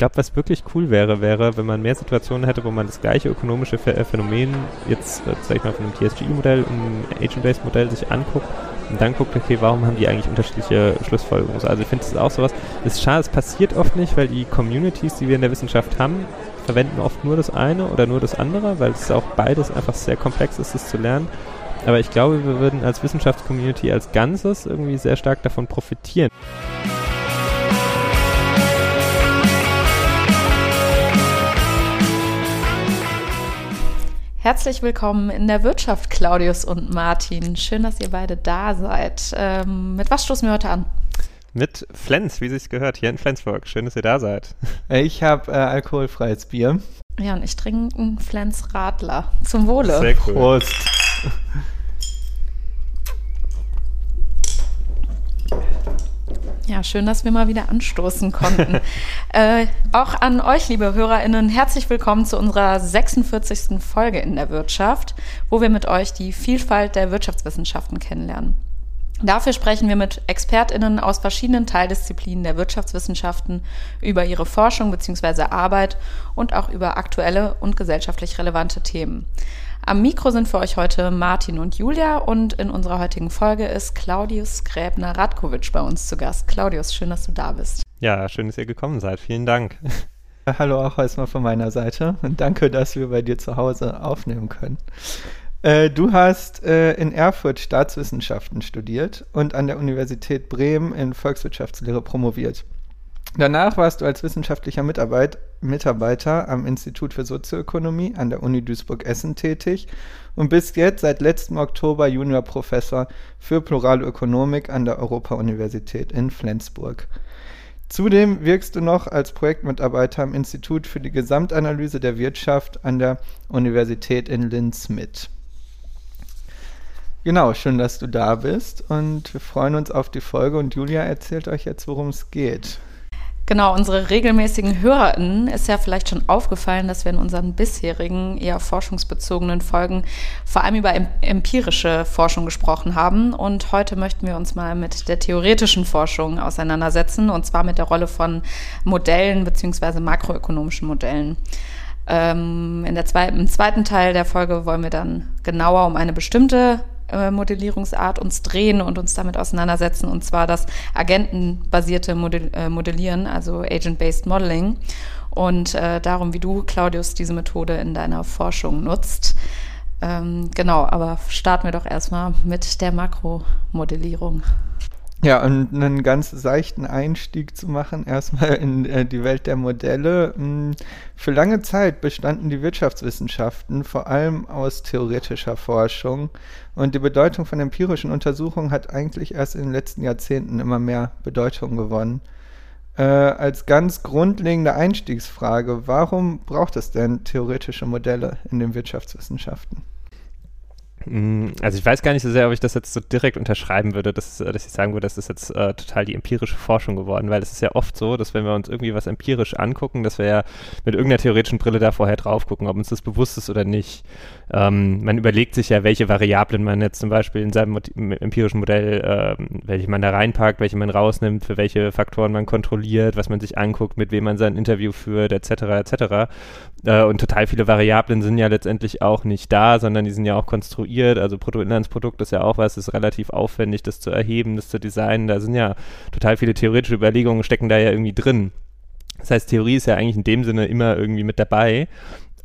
glaube, was wirklich cool wäre, wäre, wenn man mehr Situationen hätte, wo man das gleiche ökonomische äh, Phänomen jetzt, äh, sag ich mal, von einem TSG-Modell, einem Agent-Based-Modell sich anguckt und dann guckt, okay, warum haben die eigentlich unterschiedliche Schlussfolgerungen? Also ich finde, ist auch sowas, ist schade, es passiert oft nicht, weil die Communities, die wir in der Wissenschaft haben, verwenden oft nur das eine oder nur das andere, weil es auch beides einfach sehr komplex ist, das zu lernen. Aber ich glaube, wir würden als Wissenschaftscommunity als Ganzes irgendwie sehr stark davon profitieren. Herzlich willkommen in der Wirtschaft, Claudius und Martin. Schön, dass ihr beide da seid. Ähm, mit was stoßen wir heute an? Mit Flens, wie sich gehört, hier in Flensburg. Schön, dass ihr da seid. Ich habe äh, alkoholfreies Bier. Ja, und ich trinke einen Flens Radler. Zum Wohle. Sehr cool. Prost. Ja, schön, dass wir mal wieder anstoßen konnten. äh, auch an euch, liebe HörerInnen, herzlich willkommen zu unserer 46. Folge in der Wirtschaft, wo wir mit euch die Vielfalt der Wirtschaftswissenschaften kennenlernen. Dafür sprechen wir mit ExpertInnen aus verschiedenen Teildisziplinen der Wirtschaftswissenschaften über ihre Forschung bzw. Arbeit und auch über aktuelle und gesellschaftlich relevante Themen. Am Mikro sind für euch heute Martin und Julia und in unserer heutigen Folge ist Claudius Gräbner-Radkovic bei uns zu Gast. Claudius, schön, dass du da bist. Ja, schön, dass ihr gekommen seid. Vielen Dank. Hallo auch erstmal von meiner Seite und danke, dass wir bei dir zu Hause aufnehmen können. Äh, du hast äh, in Erfurt Staatswissenschaften studiert und an der Universität Bremen in Volkswirtschaftslehre promoviert. Danach warst du als wissenschaftlicher Mitarbeit, Mitarbeiter am Institut für Sozioökonomie an der Uni Duisburg-Essen tätig und bist jetzt seit letztem Oktober Juniorprofessor für Plurale Ökonomik an der Europa-Universität in Flensburg. Zudem wirkst du noch als Projektmitarbeiter am Institut für die Gesamtanalyse der Wirtschaft an der Universität in Linz mit. Genau, schön, dass du da bist und wir freuen uns auf die Folge und Julia erzählt euch jetzt, worum es geht. Genau, unsere regelmäßigen HörerInnen ist ja vielleicht schon aufgefallen, dass wir in unseren bisherigen, eher forschungsbezogenen Folgen vor allem über empirische Forschung gesprochen haben. Und heute möchten wir uns mal mit der theoretischen Forschung auseinandersetzen, und zwar mit der Rolle von Modellen bzw. makroökonomischen Modellen. Ähm, in der zweiten, Im zweiten Teil der Folge wollen wir dann genauer um eine bestimmte äh, Modellierungsart uns drehen und uns damit auseinandersetzen, und zwar das agentenbasierte äh, Modellieren, also Agent-Based Modeling. Und äh, darum, wie du, Claudius, diese Methode in deiner Forschung nutzt. Ähm, genau, aber starten wir doch erstmal mit der Makromodellierung. Ja, und einen ganz seichten Einstieg zu machen, erstmal in äh, die Welt der Modelle. Hm, für lange Zeit bestanden die Wirtschaftswissenschaften vor allem aus theoretischer Forschung und die Bedeutung von empirischen Untersuchungen hat eigentlich erst in den letzten Jahrzehnten immer mehr Bedeutung gewonnen. Äh, als ganz grundlegende Einstiegsfrage, warum braucht es denn theoretische Modelle in den Wirtschaftswissenschaften? Mm, also ich weiß gar nicht so sehr, ob ich das jetzt so direkt unterschreiben würde, dass, äh, dass ich sagen würde, das ist jetzt äh, total die empirische Forschung geworden, weil es ist ja oft so, dass wenn wir uns irgendwie was empirisch angucken, dass wir ja mit irgendeiner theoretischen Brille da vorher drauf gucken, ob uns das bewusst ist oder nicht. Ähm, man überlegt sich ja, welche Variablen man jetzt zum Beispiel in seinem empirischen Modell, äh, welche man da reinpackt, welche man rausnimmt, für welche Faktoren man kontrolliert, was man sich anguckt, mit wem man sein Interview führt, etc. etc. Äh, und total viele Variablen sind ja letztendlich auch nicht da, sondern die sind ja auch konstruiert. Also Bruttoinlandsprodukt ist ja auch was, ist relativ aufwendig, das zu erheben, das zu designen. Da sind ja total viele theoretische Überlegungen, stecken da ja irgendwie drin. Das heißt, Theorie ist ja eigentlich in dem Sinne immer irgendwie mit dabei.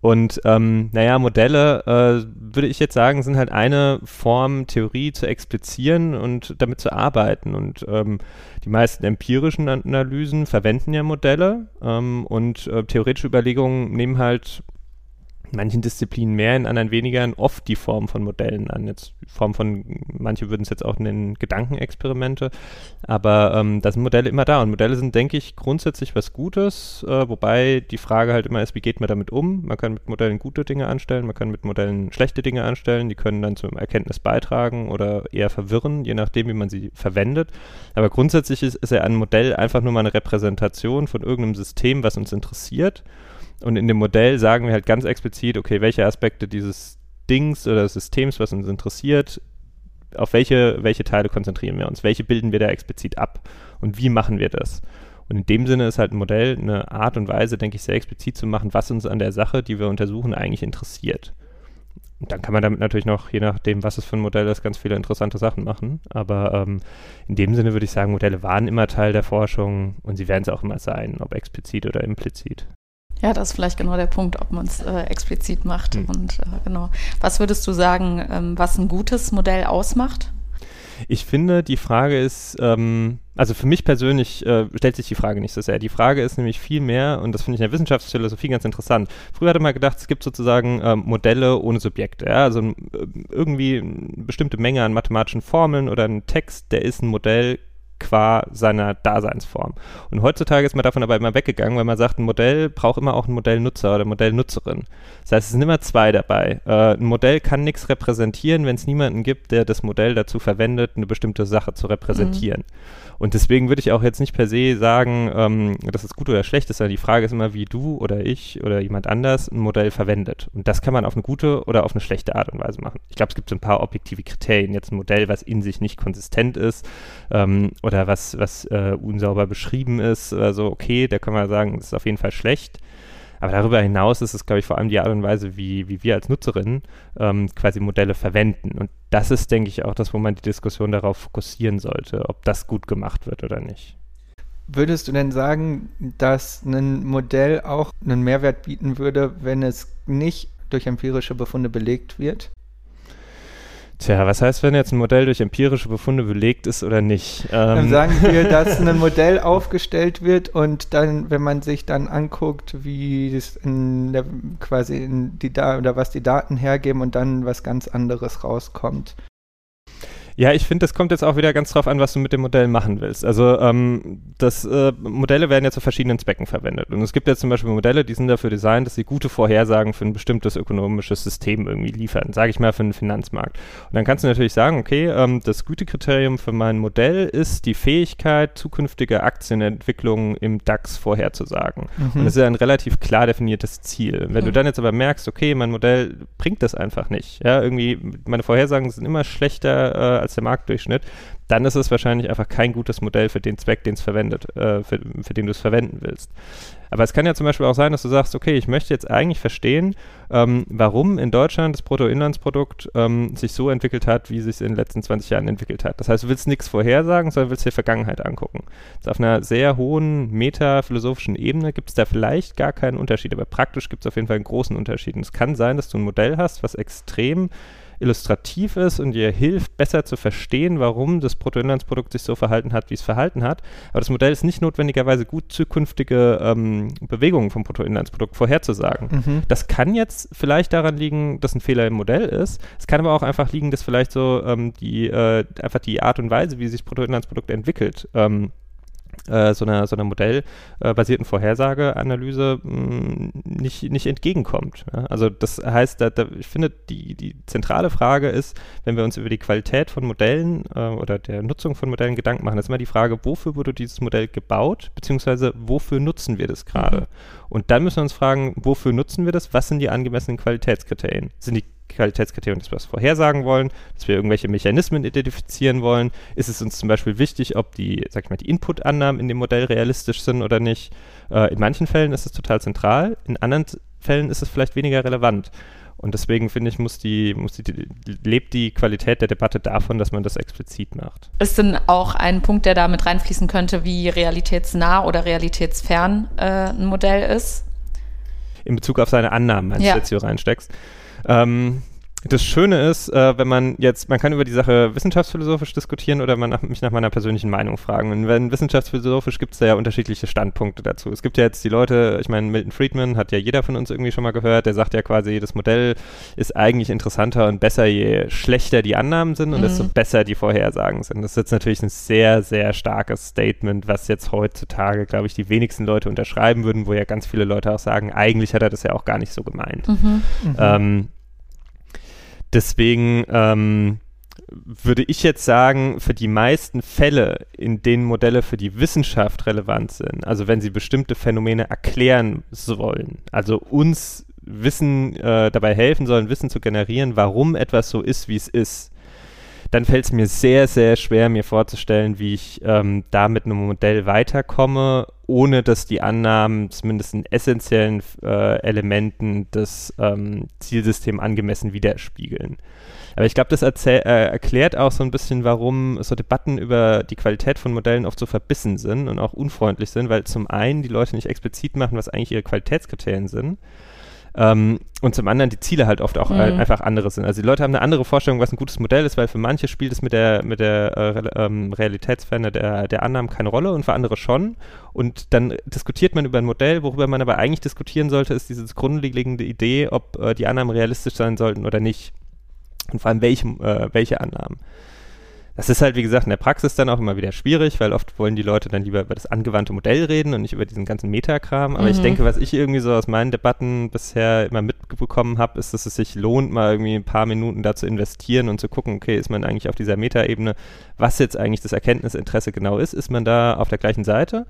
Und ähm, naja, Modelle, äh, würde ich jetzt sagen, sind halt eine Form, Theorie zu explizieren und damit zu arbeiten. Und ähm, die meisten empirischen Analysen verwenden ja Modelle ähm, und äh, theoretische Überlegungen nehmen halt manchen Disziplinen mehr, in anderen weniger, oft die Form von Modellen an. Jetzt Form von, manche würden es jetzt auch nennen, Gedankenexperimente, aber ähm, da sind Modelle immer da und Modelle sind, denke ich, grundsätzlich was Gutes, äh, wobei die Frage halt immer ist, wie geht man damit um? Man kann mit Modellen gute Dinge anstellen, man kann mit Modellen schlechte Dinge anstellen, die können dann zum Erkenntnis beitragen oder eher verwirren, je nachdem, wie man sie verwendet. Aber grundsätzlich ist, ist ja ein Modell einfach nur mal eine Repräsentation von irgendeinem System, was uns interessiert und in dem Modell sagen wir halt ganz explizit, okay, welche Aspekte dieses Dings oder Systems, was uns interessiert, auf welche, welche Teile konzentrieren wir uns, welche bilden wir da explizit ab und wie machen wir das. Und in dem Sinne ist halt ein Modell eine Art und Weise, denke ich, sehr explizit zu machen, was uns an der Sache, die wir untersuchen, eigentlich interessiert. Und dann kann man damit natürlich noch, je nachdem, was es für ein Modell ist, ganz viele interessante Sachen machen. Aber ähm, in dem Sinne würde ich sagen, Modelle waren immer Teil der Forschung und sie werden es auch immer sein, ob explizit oder implizit. Ja, das ist vielleicht genau der Punkt, ob man es äh, explizit macht. Hm. Und äh, genau. Was würdest du sagen, ähm, was ein gutes Modell ausmacht? Ich finde, die Frage ist, ähm, also für mich persönlich äh, stellt sich die Frage nicht so sehr. Die Frage ist nämlich viel mehr, und das finde ich in der Wissenschaftsphilosophie ganz interessant. Früher hatte man gedacht, es gibt sozusagen ähm, Modelle ohne Subjekte. Ja? Also äh, irgendwie eine bestimmte Menge an mathematischen Formeln oder ein Text, der ist ein Modell qua seiner Daseinsform. Und heutzutage ist man davon aber immer weggegangen, weil man sagt, ein Modell braucht immer auch einen Modellnutzer oder Modellnutzerin. Das heißt, es sind immer zwei dabei. Äh, ein Modell kann nichts repräsentieren, wenn es niemanden gibt, der das Modell dazu verwendet, eine bestimmte Sache zu repräsentieren. Mhm. Und deswegen würde ich auch jetzt nicht per se sagen, ähm, dass es gut oder schlecht ist, sondern die Frage ist immer, wie du oder ich oder jemand anders ein Modell verwendet. Und das kann man auf eine gute oder auf eine schlechte Art und Weise machen. Ich glaube, es gibt so ein paar objektive Kriterien. Jetzt ein Modell, was in sich nicht konsistent ist ähm, oder was, was äh, unsauber beschrieben ist oder so, okay, da kann man sagen, das ist auf jeden Fall schlecht. Aber darüber hinaus ist es, glaube ich, vor allem die Art und Weise, wie, wie wir als Nutzerinnen ähm, quasi Modelle verwenden. Und das ist, denke ich, auch das, wo man die Diskussion darauf fokussieren sollte, ob das gut gemacht wird oder nicht. Würdest du denn sagen, dass ein Modell auch einen Mehrwert bieten würde, wenn es nicht durch empirische Befunde belegt wird? Tja, was heißt, wenn jetzt ein Modell durch empirische Befunde belegt ist oder nicht? Ähm dann sagen wir, dass ein Modell aufgestellt wird und dann, wenn man sich dann anguckt, wie es in der, quasi in die da oder was die Daten hergeben und dann was ganz anderes rauskommt. Ja, ich finde, das kommt jetzt auch wieder ganz drauf an, was du mit dem Modell machen willst. Also ähm, das, äh, Modelle werden ja zu verschiedenen Zwecken verwendet. Und es gibt jetzt zum Beispiel Modelle, die sind dafür designt, dass sie gute Vorhersagen für ein bestimmtes ökonomisches System irgendwie liefern, sage ich mal für einen Finanzmarkt. Und dann kannst du natürlich sagen, okay, ähm, das Gütekriterium für mein Modell ist die Fähigkeit, zukünftige Aktienentwicklungen im DAX vorherzusagen. Mhm. Und das ist ja ein relativ klar definiertes Ziel. Wenn mhm. du dann jetzt aber merkst, okay, mein Modell bringt das einfach nicht, ja, irgendwie, meine Vorhersagen sind immer schlechter äh, als der Marktdurchschnitt, dann ist es wahrscheinlich einfach kein gutes Modell für den Zweck, den es verwendet, äh, für, für den du es verwenden willst. Aber es kann ja zum Beispiel auch sein, dass du sagst, okay, ich möchte jetzt eigentlich verstehen, ähm, warum in Deutschland das Bruttoinlandsprodukt ähm, sich so entwickelt hat, wie es sich in den letzten 20 Jahren entwickelt hat. Das heißt, du willst nichts vorhersagen, sondern willst dir Vergangenheit angucken. Also auf einer sehr hohen metaphilosophischen Ebene gibt es da vielleicht gar keinen Unterschied, aber praktisch gibt es auf jeden Fall einen großen Unterschied. Und es kann sein, dass du ein Modell hast, was extrem illustrativ ist und dir hilft, besser zu verstehen, warum das Bruttoinlandsprodukt sich so verhalten hat, wie es verhalten hat. Aber das Modell ist nicht notwendigerweise gut, zukünftige ähm, Bewegungen vom Bruttoinlandsprodukt vorherzusagen. Mhm. Das kann jetzt vielleicht daran liegen, dass ein Fehler im Modell ist. Es kann aber auch einfach liegen, dass vielleicht so ähm, die, äh, einfach die Art und Weise, wie sich das Bruttoinlandsprodukt entwickelt, ähm, äh, so einer, so einer modellbasierten Vorhersageanalyse mm, nicht, nicht entgegenkommt. Also das heißt, da, da, ich finde, die, die zentrale Frage ist, wenn wir uns über die Qualität von Modellen äh, oder der Nutzung von Modellen Gedanken machen, ist immer die Frage, wofür wurde dieses Modell gebaut, beziehungsweise wofür nutzen wir das gerade? Mhm. Und dann müssen wir uns fragen, wofür nutzen wir das? Was sind die angemessenen Qualitätskriterien? Sind die Qualitätskriterium, dass wir was vorhersagen wollen, dass wir irgendwelche Mechanismen identifizieren wollen. Ist es uns zum Beispiel wichtig, ob die, sag ich mal, die Input-Annahmen in dem Modell realistisch sind oder nicht? Äh, in manchen Fällen ist es total zentral, in anderen Fällen ist es vielleicht weniger relevant. Und deswegen finde ich, muss die, muss die, lebt die Qualität der Debatte davon, dass man das explizit macht. Ist denn auch ein Punkt, der da mit reinfließen könnte, wie realitätsnah oder realitätsfern äh, ein Modell ist? In Bezug auf seine Annahmen, wenn ja. du jetzt hier reinsteckst. Ähm, das Schöne ist, äh, wenn man jetzt, man kann über die Sache wissenschaftsphilosophisch diskutieren oder man nach, mich nach meiner persönlichen Meinung fragen. Und wenn wissenschaftsphilosophisch gibt es da ja unterschiedliche Standpunkte dazu. Es gibt ja jetzt die Leute, ich meine, Milton Friedman hat ja jeder von uns irgendwie schon mal gehört, der sagt ja quasi, das Modell ist eigentlich interessanter und besser, je schlechter die Annahmen sind und mhm. desto besser die Vorhersagen sind. Das ist jetzt natürlich ein sehr, sehr starkes Statement, was jetzt heutzutage, glaube ich, die wenigsten Leute unterschreiben würden, wo ja ganz viele Leute auch sagen, eigentlich hat er das ja auch gar nicht so gemeint. Mhm. Mhm. Ähm, Deswegen ähm, würde ich jetzt sagen, für die meisten Fälle, in denen Modelle für die Wissenschaft relevant sind, also wenn sie bestimmte Phänomene erklären sollen, also uns Wissen äh, dabei helfen sollen, Wissen zu generieren, warum etwas so ist, wie es ist, dann fällt es mir sehr, sehr schwer, mir vorzustellen, wie ich ähm, da mit einem Modell weiterkomme, ohne dass die Annahmen zumindest in essentiellen äh, Elementen des ähm, Zielsystems angemessen widerspiegeln. Aber ich glaube, das äh, erklärt auch so ein bisschen, warum so Debatten über die Qualität von Modellen oft so verbissen sind und auch unfreundlich sind, weil zum einen die Leute nicht explizit machen, was eigentlich ihre Qualitätskriterien sind. Ähm, und zum anderen die Ziele halt oft auch mhm. einfach andere sind. Also die Leute haben eine andere Vorstellung, was ein gutes Modell ist, weil für manche spielt es mit der, mit der äh, ähm, Realitätsferne der, der Annahmen keine Rolle und für andere schon. Und dann diskutiert man über ein Modell, worüber man aber eigentlich diskutieren sollte, ist diese grundlegende Idee, ob äh, die Annahmen realistisch sein sollten oder nicht. Und vor allem welche, äh, welche Annahmen. Das ist halt, wie gesagt, in der Praxis dann auch immer wieder schwierig, weil oft wollen die Leute dann lieber über das angewandte Modell reden und nicht über diesen ganzen Metakram. Aber mhm. ich denke, was ich irgendwie so aus meinen Debatten bisher immer mitbekommen habe, ist, dass es sich lohnt, mal irgendwie ein paar Minuten da zu investieren und zu gucken, okay, ist man eigentlich auf dieser Metaebene, was jetzt eigentlich das Erkenntnisinteresse genau ist, ist man da auf der gleichen Seite?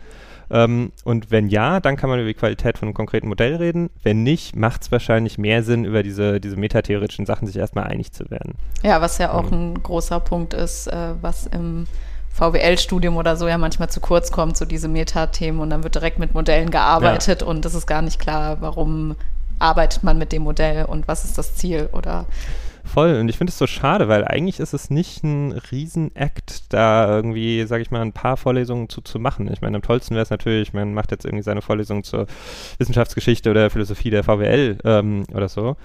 Ähm, und wenn ja, dann kann man über die Qualität von einem konkreten Modell reden. Wenn nicht, macht es wahrscheinlich mehr Sinn, über diese, diese metatheoretischen Sachen sich erstmal einig zu werden. Ja, was ja auch ähm. ein großer Punkt ist, äh, was im VWL-Studium oder so ja manchmal zu kurz kommt, so diese Metathemen und dann wird direkt mit Modellen gearbeitet ja. und es ist gar nicht klar, warum arbeitet man mit dem Modell und was ist das Ziel oder Voll. Und ich finde es so schade, weil eigentlich ist es nicht ein Riesenakt, da irgendwie, sage ich mal, ein paar Vorlesungen zu, zu machen. Ich meine, am tollsten wäre es natürlich, man macht jetzt irgendwie seine Vorlesung zur Wissenschaftsgeschichte oder Philosophie der VWL ähm, oder so.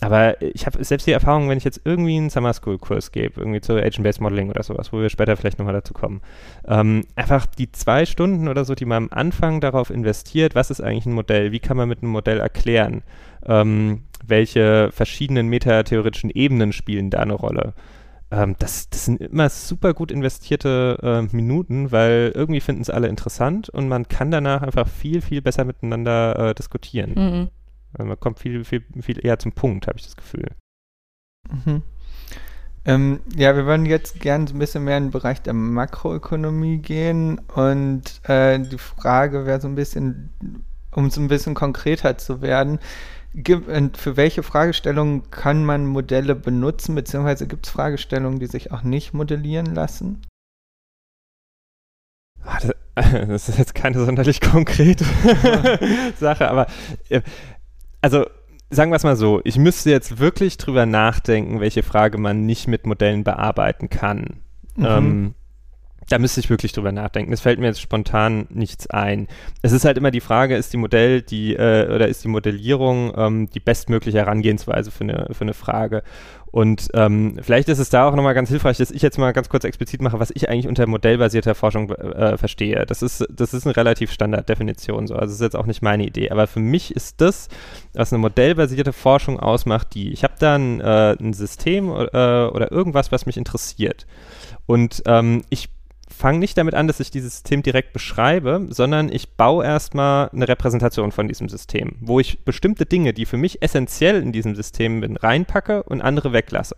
Aber ich habe selbst die Erfahrung, wenn ich jetzt irgendwie einen Summer School Kurs gebe, irgendwie zu Agent-Based Modeling oder sowas, wo wir später vielleicht nochmal dazu kommen, ähm, einfach die zwei Stunden oder so, die man am Anfang darauf investiert, was ist eigentlich ein Modell, wie kann man mit einem Modell erklären, ähm, welche verschiedenen metatheoretischen Ebenen spielen da eine Rolle. Ähm, das, das sind immer super gut investierte äh, Minuten, weil irgendwie finden es alle interessant und man kann danach einfach viel, viel besser miteinander äh, diskutieren. Mhm. Also man kommt viel, viel, viel eher zum Punkt, habe ich das Gefühl. Mhm. Ähm, ja, wir wollen jetzt gerne so ein bisschen mehr in den Bereich der Makroökonomie gehen und äh, die Frage wäre so ein bisschen, um so ein bisschen konkreter zu werden, für welche Fragestellungen kann man Modelle benutzen, beziehungsweise gibt es Fragestellungen, die sich auch nicht modellieren lassen? Ah, das ist jetzt keine sonderlich konkrete Sache, aber äh, also sagen wir es mal so, ich müsste jetzt wirklich drüber nachdenken, welche Frage man nicht mit Modellen bearbeiten kann. Mhm. Ähm, da müsste ich wirklich drüber nachdenken. Es fällt mir jetzt spontan nichts ein. Es ist halt immer die Frage, ist die Modell, die, äh, oder ist die Modellierung ähm, die bestmögliche Herangehensweise für eine, für eine Frage? Und ähm, vielleicht ist es da auch nochmal ganz hilfreich, dass ich jetzt mal ganz kurz explizit mache, was ich eigentlich unter modellbasierter Forschung äh, verstehe. Das ist, das ist eine relativ Standarddefinition so. Also das ist jetzt auch nicht meine Idee. Aber für mich ist das, was eine modellbasierte Forschung ausmacht, die, ich habe da ein, äh, ein System äh, oder irgendwas, was mich interessiert. Und ähm, ich fange nicht damit an, dass ich dieses System direkt beschreibe, sondern ich baue erstmal eine Repräsentation von diesem System, wo ich bestimmte Dinge, die für mich essentiell in diesem System bin, reinpacke und andere weglasse.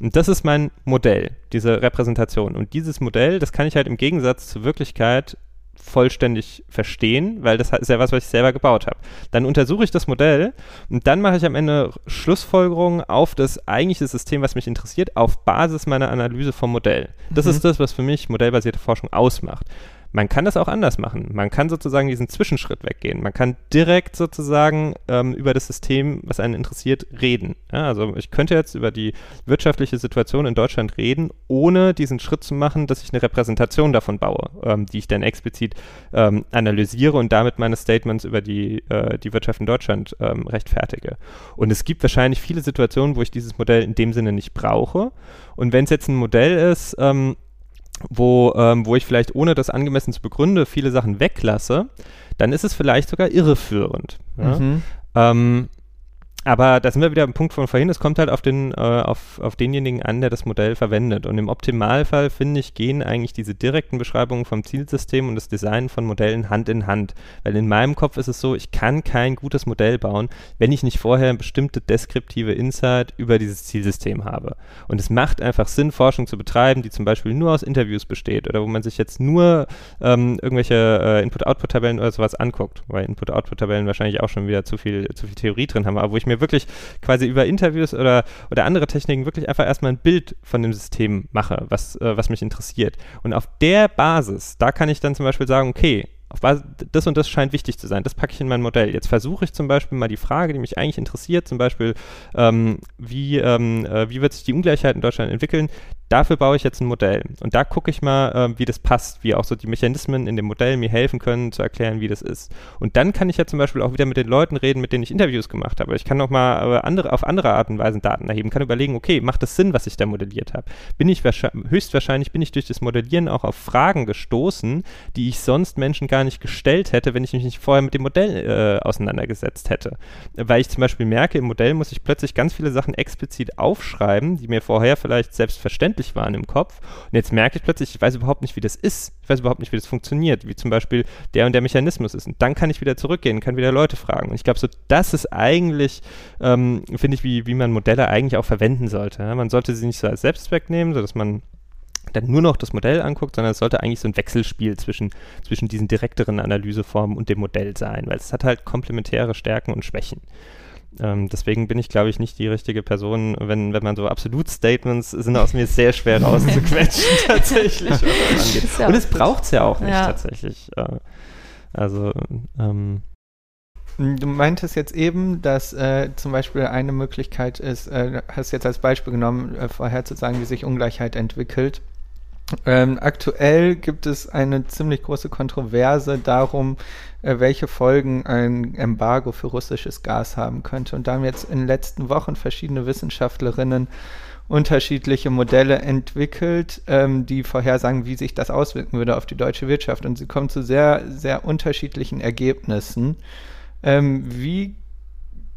Und das ist mein Modell, diese Repräsentation. Und dieses Modell, das kann ich halt im Gegensatz zur Wirklichkeit vollständig verstehen, weil das ist ja was, was ich selber gebaut habe. Dann untersuche ich das Modell und dann mache ich am Ende Schlussfolgerungen auf das eigentliche System, was mich interessiert, auf Basis meiner Analyse vom Modell. Das mhm. ist das, was für mich modellbasierte Forschung ausmacht. Man kann das auch anders machen. Man kann sozusagen diesen Zwischenschritt weggehen. Man kann direkt sozusagen ähm, über das System, was einen interessiert, reden. Ja, also ich könnte jetzt über die wirtschaftliche Situation in Deutschland reden, ohne diesen Schritt zu machen, dass ich eine Repräsentation davon baue, ähm, die ich dann explizit ähm, analysiere und damit meine Statements über die, äh, die Wirtschaft in Deutschland ähm, rechtfertige. Und es gibt wahrscheinlich viele Situationen, wo ich dieses Modell in dem Sinne nicht brauche. Und wenn es jetzt ein Modell ist, ähm, wo, ähm, wo ich vielleicht ohne das angemessen zu begründen viele Sachen weglasse, dann ist es vielleicht sogar irreführend. Ja? Mhm. Ähm, aber da sind wir wieder am Punkt von vorhin, es kommt halt auf, den, äh, auf, auf denjenigen an, der das Modell verwendet. Und im Optimalfall, finde ich, gehen eigentlich diese direkten Beschreibungen vom Zielsystem und das Design von Modellen Hand in Hand. Weil in meinem Kopf ist es so, ich kann kein gutes Modell bauen, wenn ich nicht vorher eine bestimmte deskriptive Insight über dieses Zielsystem habe. Und es macht einfach Sinn, Forschung zu betreiben, die zum Beispiel nur aus Interviews besteht oder wo man sich jetzt nur ähm, irgendwelche äh, Input-Output-Tabellen oder sowas anguckt, weil Input-Output-Tabellen wahrscheinlich auch schon wieder zu viel, zu viel Theorie drin haben, aber wo ich mir mir wirklich quasi über Interviews oder, oder andere Techniken wirklich einfach erstmal ein Bild von dem System mache, was, äh, was mich interessiert. Und auf der Basis, da kann ich dann zum Beispiel sagen, okay, auf Basis, das und das scheint wichtig zu sein, das packe ich in mein Modell. Jetzt versuche ich zum Beispiel mal die Frage, die mich eigentlich interessiert, zum Beispiel, ähm, wie, ähm, äh, wie wird sich die Ungleichheit in Deutschland entwickeln, dafür baue ich jetzt ein Modell. Und da gucke ich mal, äh, wie das passt, wie auch so die Mechanismen in dem Modell mir helfen können, zu erklären, wie das ist. Und dann kann ich ja zum Beispiel auch wieder mit den Leuten reden, mit denen ich Interviews gemacht habe. Ich kann auch mal äh, andere, auf andere Art und Weise Daten erheben, kann überlegen, okay, macht das Sinn, was ich da modelliert habe? Bin ich höchstwahrscheinlich bin ich durch das Modellieren auch auf Fragen gestoßen, die ich sonst Menschen gar nicht gestellt hätte, wenn ich mich nicht vorher mit dem Modell äh, auseinandergesetzt hätte. Weil ich zum Beispiel merke, im Modell muss ich plötzlich ganz viele Sachen explizit aufschreiben, die mir vorher vielleicht selbstverständlich deutlich waren im Kopf. Und jetzt merke ich plötzlich, ich weiß überhaupt nicht, wie das ist. Ich weiß überhaupt nicht, wie das funktioniert, wie zum Beispiel der und der Mechanismus ist. Und dann kann ich wieder zurückgehen, kann wieder Leute fragen. Und ich glaube, so das ist eigentlich, ähm, finde ich, wie, wie man Modelle eigentlich auch verwenden sollte. Man sollte sie nicht so als Selbstzweck nehmen, sodass man dann nur noch das Modell anguckt, sondern es sollte eigentlich so ein Wechselspiel zwischen, zwischen diesen direkteren Analyseformen und dem Modell sein, weil es hat halt komplementäre Stärken und Schwächen. Ähm, deswegen bin ich, glaube ich, nicht die richtige Person, wenn, wenn man so Absolut-Statements sind aus mir sehr schwer rauszuquetschen, tatsächlich. Ja Und es braucht es ja auch nicht, ja. tatsächlich. Äh, also, ähm, Du meintest jetzt eben, dass äh, zum Beispiel eine Möglichkeit ist, äh, hast jetzt als Beispiel genommen, äh, vorherzusagen, wie sich Ungleichheit entwickelt. Ähm, aktuell gibt es eine ziemlich große Kontroverse darum, äh, welche Folgen ein Embargo für russisches Gas haben könnte. Und da haben jetzt in den letzten Wochen verschiedene Wissenschaftlerinnen unterschiedliche Modelle entwickelt, ähm, die vorhersagen, wie sich das auswirken würde auf die deutsche Wirtschaft. Und sie kommen zu sehr, sehr unterschiedlichen Ergebnissen. Ähm, wie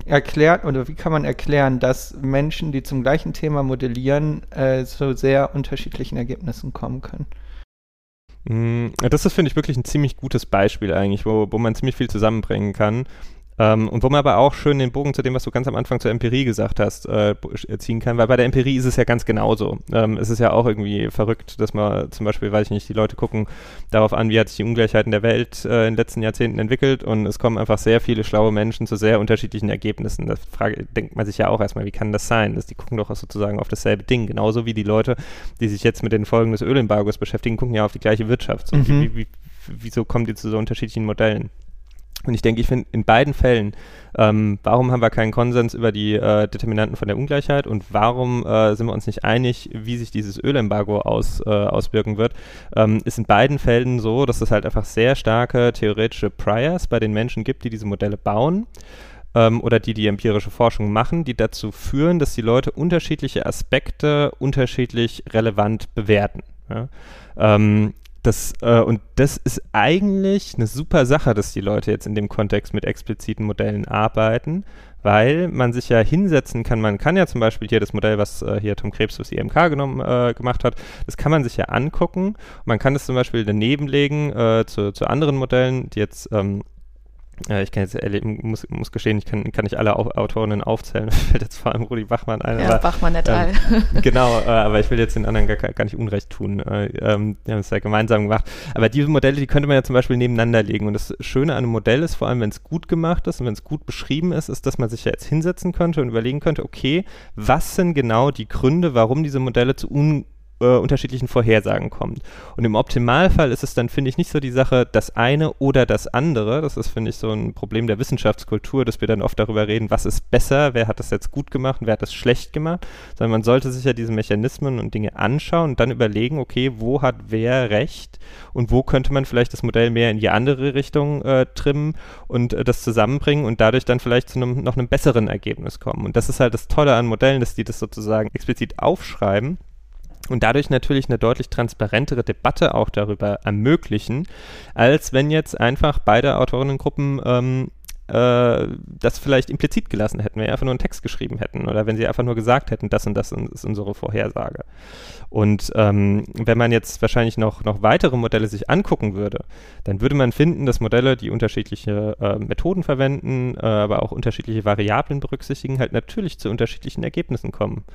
erklärt oder wie kann man erklären, dass Menschen, die zum gleichen Thema modellieren, äh, zu sehr unterschiedlichen Ergebnissen kommen können? Mm, das ist, finde ich, wirklich ein ziemlich gutes Beispiel eigentlich, wo, wo man ziemlich viel zusammenbringen kann. Ähm, und wo man aber auch schön den Bogen zu dem, was du ganz am Anfang zur Empirie gesagt hast, äh, ziehen kann, weil bei der Empirie ist es ja ganz genauso. Ähm, es ist ja auch irgendwie verrückt, dass man zum Beispiel, weiß ich nicht, die Leute gucken darauf an, wie hat sich die Ungleichheit in der Welt äh, in den letzten Jahrzehnten entwickelt und es kommen einfach sehr viele schlaue Menschen zu sehr unterschiedlichen Ergebnissen. Da frage, denkt man sich ja auch erstmal, wie kann das sein? Das, die gucken doch sozusagen auf dasselbe Ding. Genauso wie die Leute, die sich jetzt mit den Folgen des Ölembargos beschäftigen, gucken ja auf die gleiche Wirtschaft. So, mhm. wie, wie, wieso kommen die zu so unterschiedlichen Modellen? Und ich denke, ich finde in beiden Fällen, ähm, warum haben wir keinen Konsens über die äh, Determinanten von der Ungleichheit und warum äh, sind wir uns nicht einig, wie sich dieses Ölembargo aus, äh, auswirken wird, ähm, ist in beiden Fällen so, dass es halt einfach sehr starke theoretische Priors bei den Menschen gibt, die diese Modelle bauen ähm, oder die die empirische Forschung machen, die dazu führen, dass die Leute unterschiedliche Aspekte unterschiedlich relevant bewerten. Ja? Ähm, das, äh, und das ist eigentlich eine super Sache, dass die Leute jetzt in dem Kontext mit expliziten Modellen arbeiten, weil man sich ja hinsetzen kann. Man kann ja zum Beispiel hier das Modell, was äh, hier Tom Krebs fürs IMK genommen, äh, gemacht hat, das kann man sich ja angucken. Man kann das zum Beispiel daneben legen äh, zu, zu anderen Modellen, die jetzt ähm, äh, ich kann jetzt erleben, muss, muss gestehen, ich kann, kann nicht alle Au Autorinnen aufzählen. fällt jetzt vor allem Rudi Bachmann ein. Ja, aber, Bachmann et al. Ähm, genau, äh, aber ich will jetzt den anderen gar, gar nicht Unrecht tun. Äh, ähm, die haben es ja gemeinsam gemacht. Aber diese Modelle, die könnte man ja zum Beispiel nebeneinander legen. Und das Schöne an einem Modell ist, vor allem wenn es gut gemacht ist und wenn es gut beschrieben ist, ist, dass man sich ja jetzt hinsetzen könnte und überlegen könnte, okay, was sind genau die Gründe, warum diese Modelle zu un äh, unterschiedlichen Vorhersagen kommt. Und im Optimalfall ist es dann, finde ich, nicht so die Sache, das eine oder das andere. Das ist, finde ich, so ein Problem der Wissenschaftskultur, dass wir dann oft darüber reden, was ist besser, wer hat das jetzt gut gemacht und wer hat das schlecht gemacht. Sondern man sollte sich ja diese Mechanismen und Dinge anschauen und dann überlegen, okay, wo hat wer recht und wo könnte man vielleicht das Modell mehr in die andere Richtung äh, trimmen und äh, das zusammenbringen und dadurch dann vielleicht zu einem noch einem besseren Ergebnis kommen. Und das ist halt das Tolle an Modellen, dass die das sozusagen explizit aufschreiben und dadurch natürlich eine deutlich transparentere Debatte auch darüber ermöglichen, als wenn jetzt einfach beide Autorinnengruppen ähm, äh, das vielleicht implizit gelassen hätten, wenn sie einfach nur einen Text geschrieben hätten oder wenn sie einfach nur gesagt hätten, das und das ist unsere Vorhersage. Und ähm, wenn man jetzt wahrscheinlich noch, noch weitere Modelle sich angucken würde, dann würde man finden, dass Modelle, die unterschiedliche äh, Methoden verwenden, äh, aber auch unterschiedliche Variablen berücksichtigen, halt natürlich zu unterschiedlichen Ergebnissen kommen.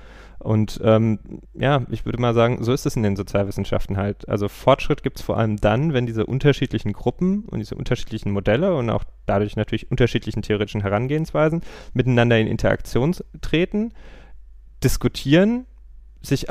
Und ähm, ja, ich würde mal sagen, so ist es in den Sozialwissenschaften halt. Also Fortschritt gibt es vor allem dann, wenn diese unterschiedlichen Gruppen und diese unterschiedlichen Modelle und auch dadurch natürlich unterschiedlichen theoretischen Herangehensweisen miteinander in Interaktion treten, diskutieren, sich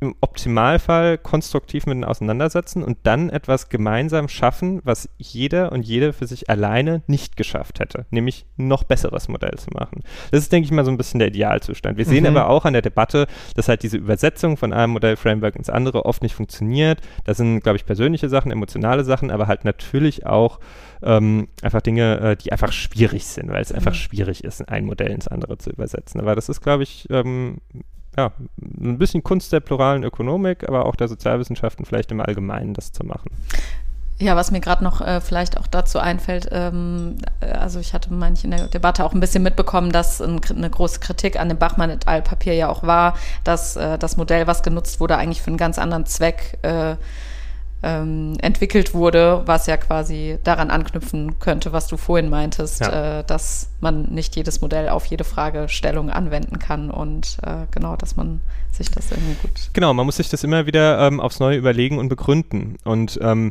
im Optimalfall konstruktiv miteinander auseinandersetzen und dann etwas gemeinsam schaffen, was jeder und jede für sich alleine nicht geschafft hätte, nämlich ein noch besseres Modell zu machen. Das ist, denke ich mal, so ein bisschen der Idealzustand. Wir sehen mhm. aber auch an der Debatte, dass halt diese Übersetzung von einem Modellframework ins andere oft nicht funktioniert. Das sind, glaube ich, persönliche Sachen, emotionale Sachen, aber halt natürlich auch ähm, einfach Dinge, äh, die einfach schwierig sind, weil es einfach mhm. schwierig ist, ein Modell ins andere zu übersetzen. Aber das ist, glaube ich, ähm, ja, ein bisschen Kunst der pluralen Ökonomik, aber auch der Sozialwissenschaften vielleicht im Allgemeinen das zu machen. Ja, was mir gerade noch äh, vielleicht auch dazu einfällt, ähm, äh, also ich hatte manche in der Debatte auch ein bisschen mitbekommen, dass ein, eine große Kritik an dem Bachmann et al. Papier ja auch war, dass äh, das Modell, was genutzt wurde, eigentlich für einen ganz anderen Zweck äh, ähm, entwickelt wurde, was ja quasi daran anknüpfen könnte, was du vorhin meintest, ja. äh, dass man nicht jedes Modell auf jede Fragestellung anwenden kann und äh, genau, dass man sich das irgendwie gut. Genau, man muss sich das immer wieder ähm, aufs Neue überlegen und begründen. Und ähm,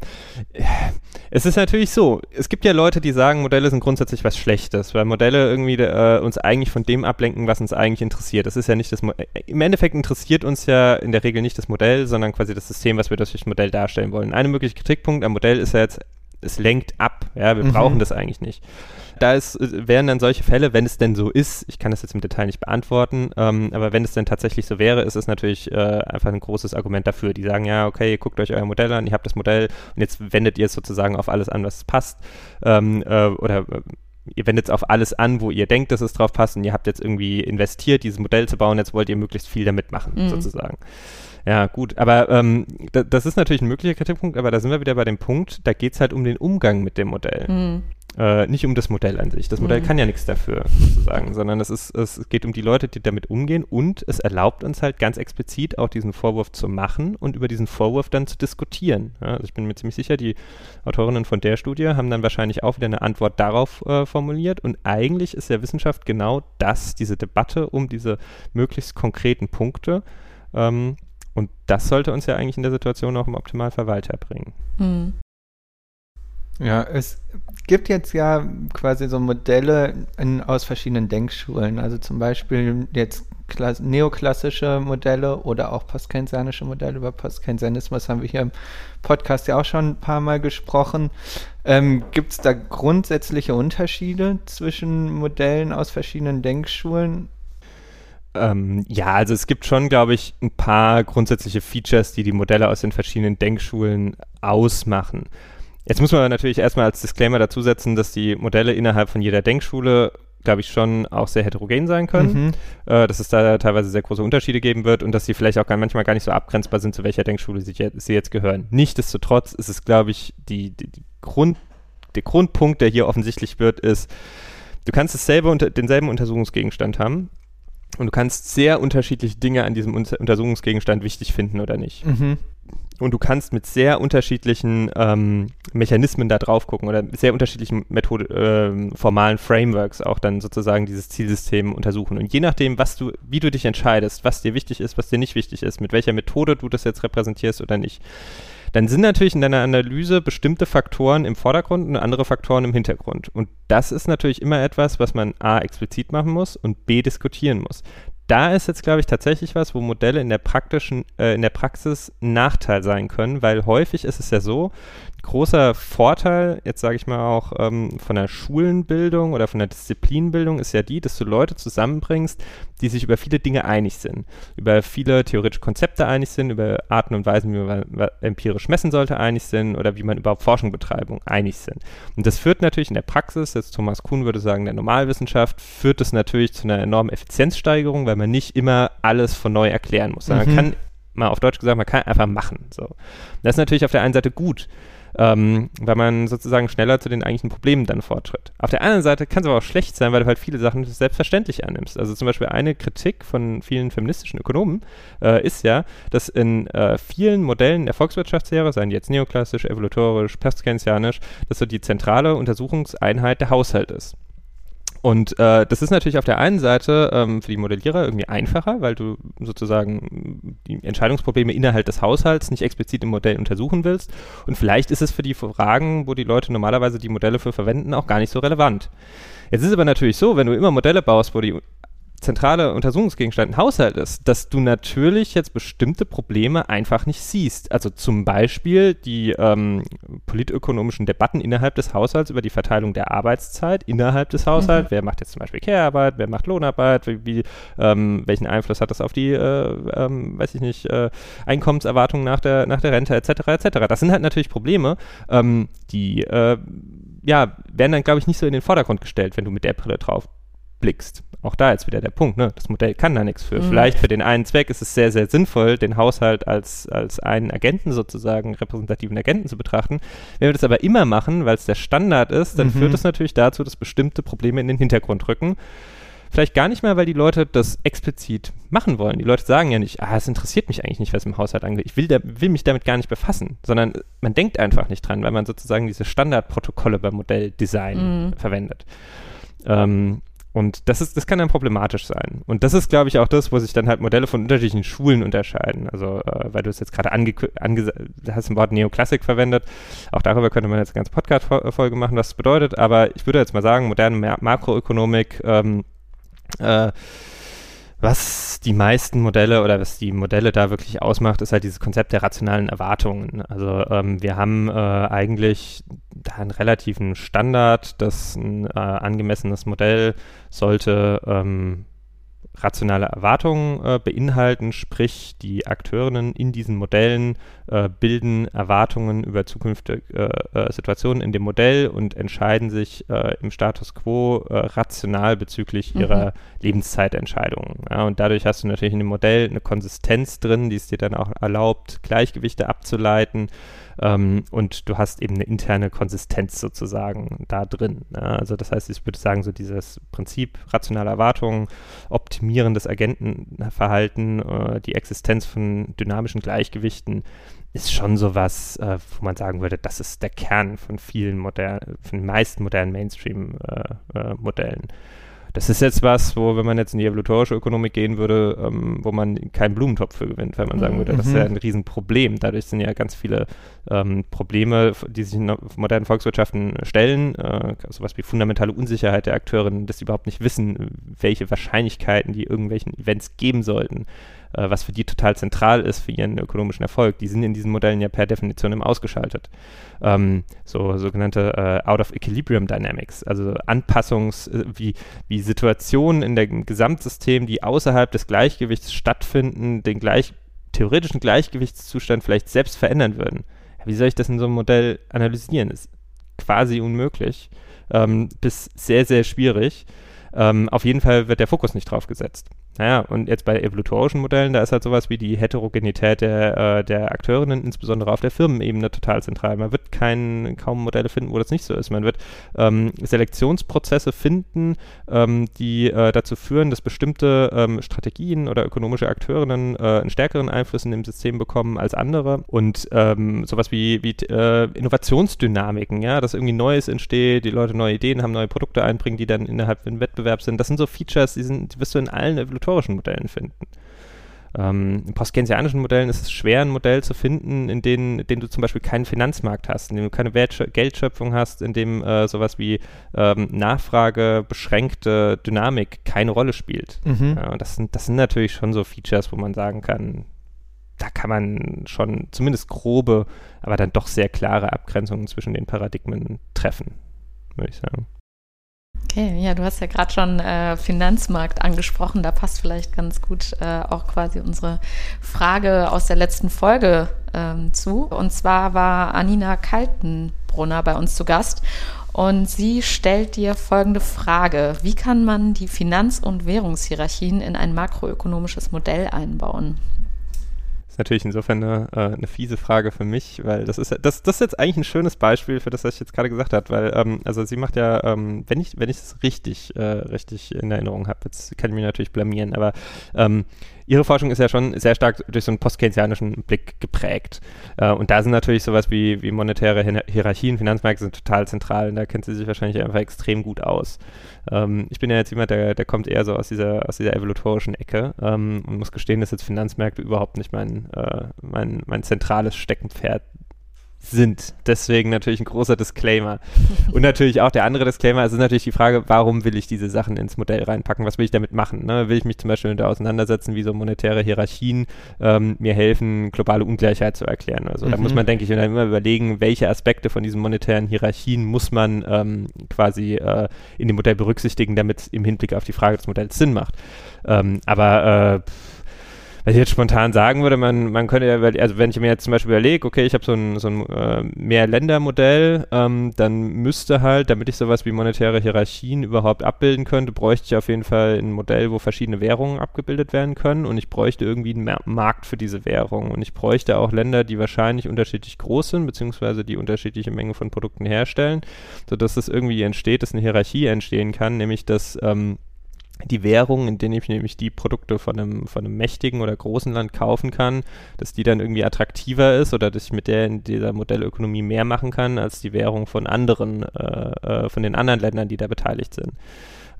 es ist natürlich so, es gibt ja Leute, die sagen, Modelle sind grundsätzlich was Schlechtes, weil Modelle irgendwie äh, uns eigentlich von dem ablenken, was uns eigentlich interessiert. Das ist ja nicht das Mo äh, Im Endeffekt interessiert uns ja in der Regel nicht das Modell, sondern quasi das System, was wir durch das Modell darstellen wollen. Ein möglicher Kritikpunkt am Modell ist ja jetzt, es lenkt ab. Ja, wir mhm. brauchen das eigentlich nicht da ist, wären dann solche Fälle, wenn es denn so ist, ich kann das jetzt im Detail nicht beantworten, ähm, aber wenn es denn tatsächlich so wäre, ist es natürlich äh, einfach ein großes Argument dafür. Die sagen, ja, okay, guckt euch euer Modell an, ihr habt das Modell und jetzt wendet ihr es sozusagen auf alles an, was passt. Ähm, äh, oder äh, ihr wendet es auf alles an, wo ihr denkt, dass es drauf passt und ihr habt jetzt irgendwie investiert, dieses Modell zu bauen, jetzt wollt ihr möglichst viel damit machen, mhm. sozusagen. Ja, gut, aber ähm, da, das ist natürlich ein möglicher Kritikpunkt, aber da sind wir wieder bei dem Punkt, da geht es halt um den Umgang mit dem Modell. Mhm. Äh, nicht um das Modell an sich. Das Modell mhm. kann ja nichts dafür, sozusagen, sondern es, ist, es geht um die Leute, die damit umgehen und es erlaubt uns halt ganz explizit auch diesen Vorwurf zu machen und über diesen Vorwurf dann zu diskutieren. Ja, also ich bin mir ziemlich sicher, die Autorinnen von der Studie haben dann wahrscheinlich auch wieder eine Antwort darauf äh, formuliert und eigentlich ist ja Wissenschaft genau das, diese Debatte um diese möglichst konkreten Punkte. Ähm, und das sollte uns ja eigentlich in der Situation auch im Optimalfall weiterbringen. Mhm. Ja, es gibt jetzt ja quasi so Modelle in, aus verschiedenen Denkschulen. Also zum Beispiel jetzt neoklassische Modelle oder auch postkeynesianische Modelle. Über Postkeynesianismus haben wir hier im Podcast ja auch schon ein paar Mal gesprochen. Ähm, gibt es da grundsätzliche Unterschiede zwischen Modellen aus verschiedenen Denkschulen? Ähm, ja, also es gibt schon, glaube ich, ein paar grundsätzliche Features, die die Modelle aus den verschiedenen Denkschulen ausmachen. Jetzt muss man natürlich erstmal als Disclaimer dazu setzen, dass die Modelle innerhalb von jeder Denkschule glaube ich, schon auch sehr heterogen sein können, mhm. äh, dass es da teilweise sehr große Unterschiede geben wird und dass sie vielleicht auch gar, manchmal gar nicht so abgrenzbar sind, zu welcher Denkschule sie, sie jetzt gehören. Nichtsdestotrotz ist es, glaube ich, die, die, die Grund, der Grundpunkt, der hier offensichtlich wird, ist, du kannst dasselbe unter, denselben Untersuchungsgegenstand haben und du kannst sehr unterschiedliche Dinge an diesem Unter Untersuchungsgegenstand wichtig finden oder nicht. Mhm und du kannst mit sehr unterschiedlichen ähm, Mechanismen da drauf gucken oder sehr unterschiedlichen Methode, äh, formalen Frameworks auch dann sozusagen dieses Zielsystem untersuchen. Und je nachdem, was du, wie du dich entscheidest, was dir wichtig ist, was dir nicht wichtig ist, mit welcher Methode du das jetzt repräsentierst oder nicht, dann sind natürlich in deiner Analyse bestimmte Faktoren im Vordergrund und andere Faktoren im Hintergrund. Und das ist natürlich immer etwas, was man A explizit machen muss und B diskutieren muss da ist jetzt, glaube ich, tatsächlich was, wo Modelle in der praktischen, äh, in der Praxis ein Nachteil sein können, weil häufig ist es ja so, großer Vorteil, jetzt sage ich mal auch ähm, von der Schulenbildung oder von der Disziplinbildung, ist ja die, dass du Leute zusammenbringst, die sich über viele Dinge einig sind, über viele theoretische Konzepte einig sind, über Arten und Weisen, wie man empirisch messen sollte, einig sind oder wie man überhaupt Forschung betreiben, einig sind. Und das führt natürlich in der Praxis, jetzt Thomas Kuhn würde sagen, der Normalwissenschaft, führt das natürlich zu einer enormen Effizienzsteigerung, weil man nicht immer alles von neu erklären muss. Man mhm. kann mal auf Deutsch gesagt, man kann einfach machen. So. Das ist natürlich auf der einen Seite gut, ähm, weil man sozusagen schneller zu den eigentlichen Problemen dann fortschritt. Auf der anderen Seite kann es aber auch schlecht sein, weil du halt viele Sachen selbstverständlich annimmst. Also zum Beispiel eine Kritik von vielen feministischen Ökonomen äh, ist ja, dass in äh, vielen Modellen der Volkswirtschaftslehre, seien die jetzt neoklassisch, evolutorisch, postkeynesianisch, dass so die zentrale Untersuchungseinheit der Haushalt ist. Und äh, das ist natürlich auf der einen Seite ähm, für die Modellierer irgendwie einfacher, weil du sozusagen die Entscheidungsprobleme innerhalb des Haushalts nicht explizit im Modell untersuchen willst. Und vielleicht ist es für die Fragen, wo die Leute normalerweise die Modelle für verwenden, auch gar nicht so relevant. Jetzt ist aber natürlich so, wenn du immer Modelle baust, wo die zentrale Untersuchungsgegenstand ein Haushalt ist, dass du natürlich jetzt bestimmte Probleme einfach nicht siehst. Also zum Beispiel die ähm, politökonomischen Debatten innerhalb des Haushalts über die Verteilung der Arbeitszeit innerhalb des Haushalts. Mhm. Wer macht jetzt zum Beispiel Care-Arbeit, wer macht Lohnarbeit, wie, wie ähm, welchen Einfluss hat das auf die, äh, ähm, weiß ich nicht, äh, Einkommenserwartungen nach der, nach der Rente etc. etc. Das sind halt natürlich Probleme, ähm, die äh, ja, werden dann, glaube ich, nicht so in den Vordergrund gestellt, wenn du mit der Brille drauf blickst. Auch da jetzt wieder der Punkt, ne? Das Modell kann da nichts für. Mhm. Vielleicht für den einen Zweck ist es sehr, sehr sinnvoll, den Haushalt als, als einen Agenten sozusagen, repräsentativen Agenten zu betrachten. Wenn wir das aber immer machen, weil es der Standard ist, dann mhm. führt es natürlich dazu, dass bestimmte Probleme in den Hintergrund rücken. Vielleicht gar nicht mal, weil die Leute das explizit machen wollen. Die Leute sagen ja nicht, ah, es interessiert mich eigentlich nicht, was im Haushalt angeht. Ich will, da, will mich damit gar nicht befassen, sondern man denkt einfach nicht dran, weil man sozusagen diese Standardprotokolle beim Modelldesign mhm. verwendet. Ähm, und das ist, das kann dann problematisch sein. Und das ist, glaube ich, auch das, wo sich dann halt Modelle von unterschiedlichen Schulen unterscheiden. Also, äh, weil du es jetzt gerade ange, ange hast ein Wort Neoklassik verwendet. Auch darüber könnte man jetzt eine ganze Podcast-Folge machen, was das bedeutet. Aber ich würde jetzt mal sagen, moderne Makroökonomik ähm, äh, was die meisten Modelle oder was die Modelle da wirklich ausmacht, ist halt dieses Konzept der rationalen Erwartungen. Also ähm, wir haben äh, eigentlich da einen relativen Standard, dass ein äh, angemessenes Modell sollte ähm, rationale Erwartungen äh, beinhalten, sprich die Akteurinnen in diesen Modellen äh, bilden Erwartungen über zukünftige äh, äh Situationen in dem Modell und entscheiden sich äh, im Status quo rational bezüglich mhm. ihrer Lebenszeitentscheidungen. Ja, und dadurch hast du natürlich in dem Modell eine Konsistenz drin, die es dir dann auch erlaubt, Gleichgewichte abzuleiten ähm, und du hast eben eine interne Konsistenz sozusagen da drin. Also das heißt, ich würde sagen, so dieses Prinzip rationale Erwartungen, Optimieren des Agentenverhalten, äh, die Existenz von dynamischen Gleichgewichten ist schon sowas, äh, wo man sagen würde, das ist der Kern von vielen modernen, von den meisten modernen Mainstream-Modellen. Äh, äh das ist jetzt was, wo, wenn man jetzt in die evolutorische Ökonomik gehen würde, ähm, wo man keinen Blumentopf für gewinnt, weil man sagen würde, das ist ja mhm. ein Riesenproblem. Dadurch sind ja ganz viele ähm, Probleme, die sich in modernen Volkswirtschaften stellen, äh, sowas wie fundamentale Unsicherheit der Akteurinnen, dass sie überhaupt nicht wissen, welche Wahrscheinlichkeiten die irgendwelchen Events geben sollten äh, was für die total zentral ist für ihren ökonomischen Erfolg. Die sind in diesen Modellen ja per Definition immer ausgeschaltet. Ähm, so sogenannte äh, Out-of-Equilibrium Dynamics, also Anpassungs, äh, wie, wie Situationen in dem Gesamtsystem, die außerhalb des Gleichgewichts stattfinden, den gleich, theoretischen Gleichgewichtszustand vielleicht selbst verändern würden. Wie soll ich das in so einem Modell analysieren? Ist quasi unmöglich, ähm, bis sehr, sehr schwierig. Ähm, auf jeden Fall wird der Fokus nicht drauf gesetzt. Naja, und jetzt bei evolutorischen Modellen, da ist halt sowas wie die Heterogenität der, äh, der Akteurinnen, insbesondere auf der Firmenebene, total zentral. Man wird kein, kaum Modelle finden, wo das nicht so ist. Man wird ähm, Selektionsprozesse finden, ähm, die äh, dazu führen, dass bestimmte ähm, Strategien oder ökonomische Akteurinnen äh, einen stärkeren Einfluss in dem System bekommen als andere. Und ähm, sowas wie, wie äh, Innovationsdynamiken, ja, dass irgendwie Neues entsteht, die Leute neue Ideen haben, neue Produkte einbringen, die dann innerhalb im Wettbewerb sind. Das sind so Features, die, sind, die wirst du in allen evolutorischen historischen Modellen finden. Ähm, in postkeynesianischen Modellen ist es schwer, ein Modell zu finden, in dem, in dem du zum Beispiel keinen Finanzmarkt hast, in dem du keine Geldschöpfung hast, in dem äh, sowas wie ähm, Nachfrage beschränkte Dynamik keine Rolle spielt. Mhm. Ja, das, sind, das sind natürlich schon so Features, wo man sagen kann, da kann man schon zumindest grobe, aber dann doch sehr klare Abgrenzungen zwischen den Paradigmen treffen, würde ich sagen. Okay, ja, du hast ja gerade schon äh, Finanzmarkt angesprochen. Da passt vielleicht ganz gut äh, auch quasi unsere Frage aus der letzten Folge ähm, zu. Und zwar war Anina Kaltenbrunner bei uns zu Gast und sie stellt dir folgende Frage. Wie kann man die Finanz- und Währungshierarchien in ein makroökonomisches Modell einbauen? Natürlich insofern eine, äh, eine fiese Frage für mich, weil das ist das, das ist jetzt eigentlich ein schönes Beispiel für das, was ich jetzt gerade gesagt habe, weil ähm, also sie macht ja, ähm, wenn ich wenn ich es richtig äh, richtig in Erinnerung habe, jetzt kann ich mich natürlich blamieren, aber ähm, ihre Forschung ist ja schon sehr stark durch so einen postkeynesianischen Blick geprägt. Äh, und da sind natürlich sowas wie, wie monetäre Hierarchien, Finanzmärkte sind total zentral und da kennt sie sich wahrscheinlich einfach extrem gut aus. Ähm, ich bin ja jetzt jemand, der, der kommt eher so aus dieser, aus dieser evolutorischen Ecke ähm, und muss gestehen, dass jetzt Finanzmärkte überhaupt nicht mein, äh, mein, mein zentrales Steckenpferd sind. Deswegen natürlich ein großer Disclaimer. Und natürlich auch der andere Disclaimer, es ist natürlich die Frage, warum will ich diese Sachen ins Modell reinpacken? Was will ich damit machen? Ne? Will ich mich zum Beispiel mit auseinandersetzen, wie so monetäre Hierarchien ähm, mir helfen, globale Ungleichheit zu erklären? Also mhm. da muss mhm. man, denke ich, immer überlegen, welche Aspekte von diesen monetären Hierarchien muss man ähm, quasi äh, in dem Modell berücksichtigen, damit es im Hinblick auf die Frage des Modells Sinn macht. Ähm, aber äh, was ich jetzt spontan sagen würde, man, man könnte ja, also wenn ich mir jetzt zum Beispiel überlege, okay, ich habe so ein, so ein äh, Mehrländermodell, ähm, dann müsste halt, damit ich sowas wie monetäre Hierarchien überhaupt abbilden könnte, bräuchte ich auf jeden Fall ein Modell, wo verschiedene Währungen abgebildet werden können und ich bräuchte irgendwie einen Markt für diese Währungen und ich bräuchte auch Länder, die wahrscheinlich unterschiedlich groß sind, beziehungsweise die unterschiedliche Mengen von Produkten herstellen, sodass es irgendwie entsteht, dass eine Hierarchie entstehen kann, nämlich dass ähm, die Währung, in denen ich nämlich die Produkte von einem, von einem mächtigen oder großen Land kaufen kann, dass die dann irgendwie attraktiver ist oder dass ich mit der in dieser Modellökonomie mehr machen kann als die Währung von anderen, äh, äh, von den anderen Ländern, die da beteiligt sind.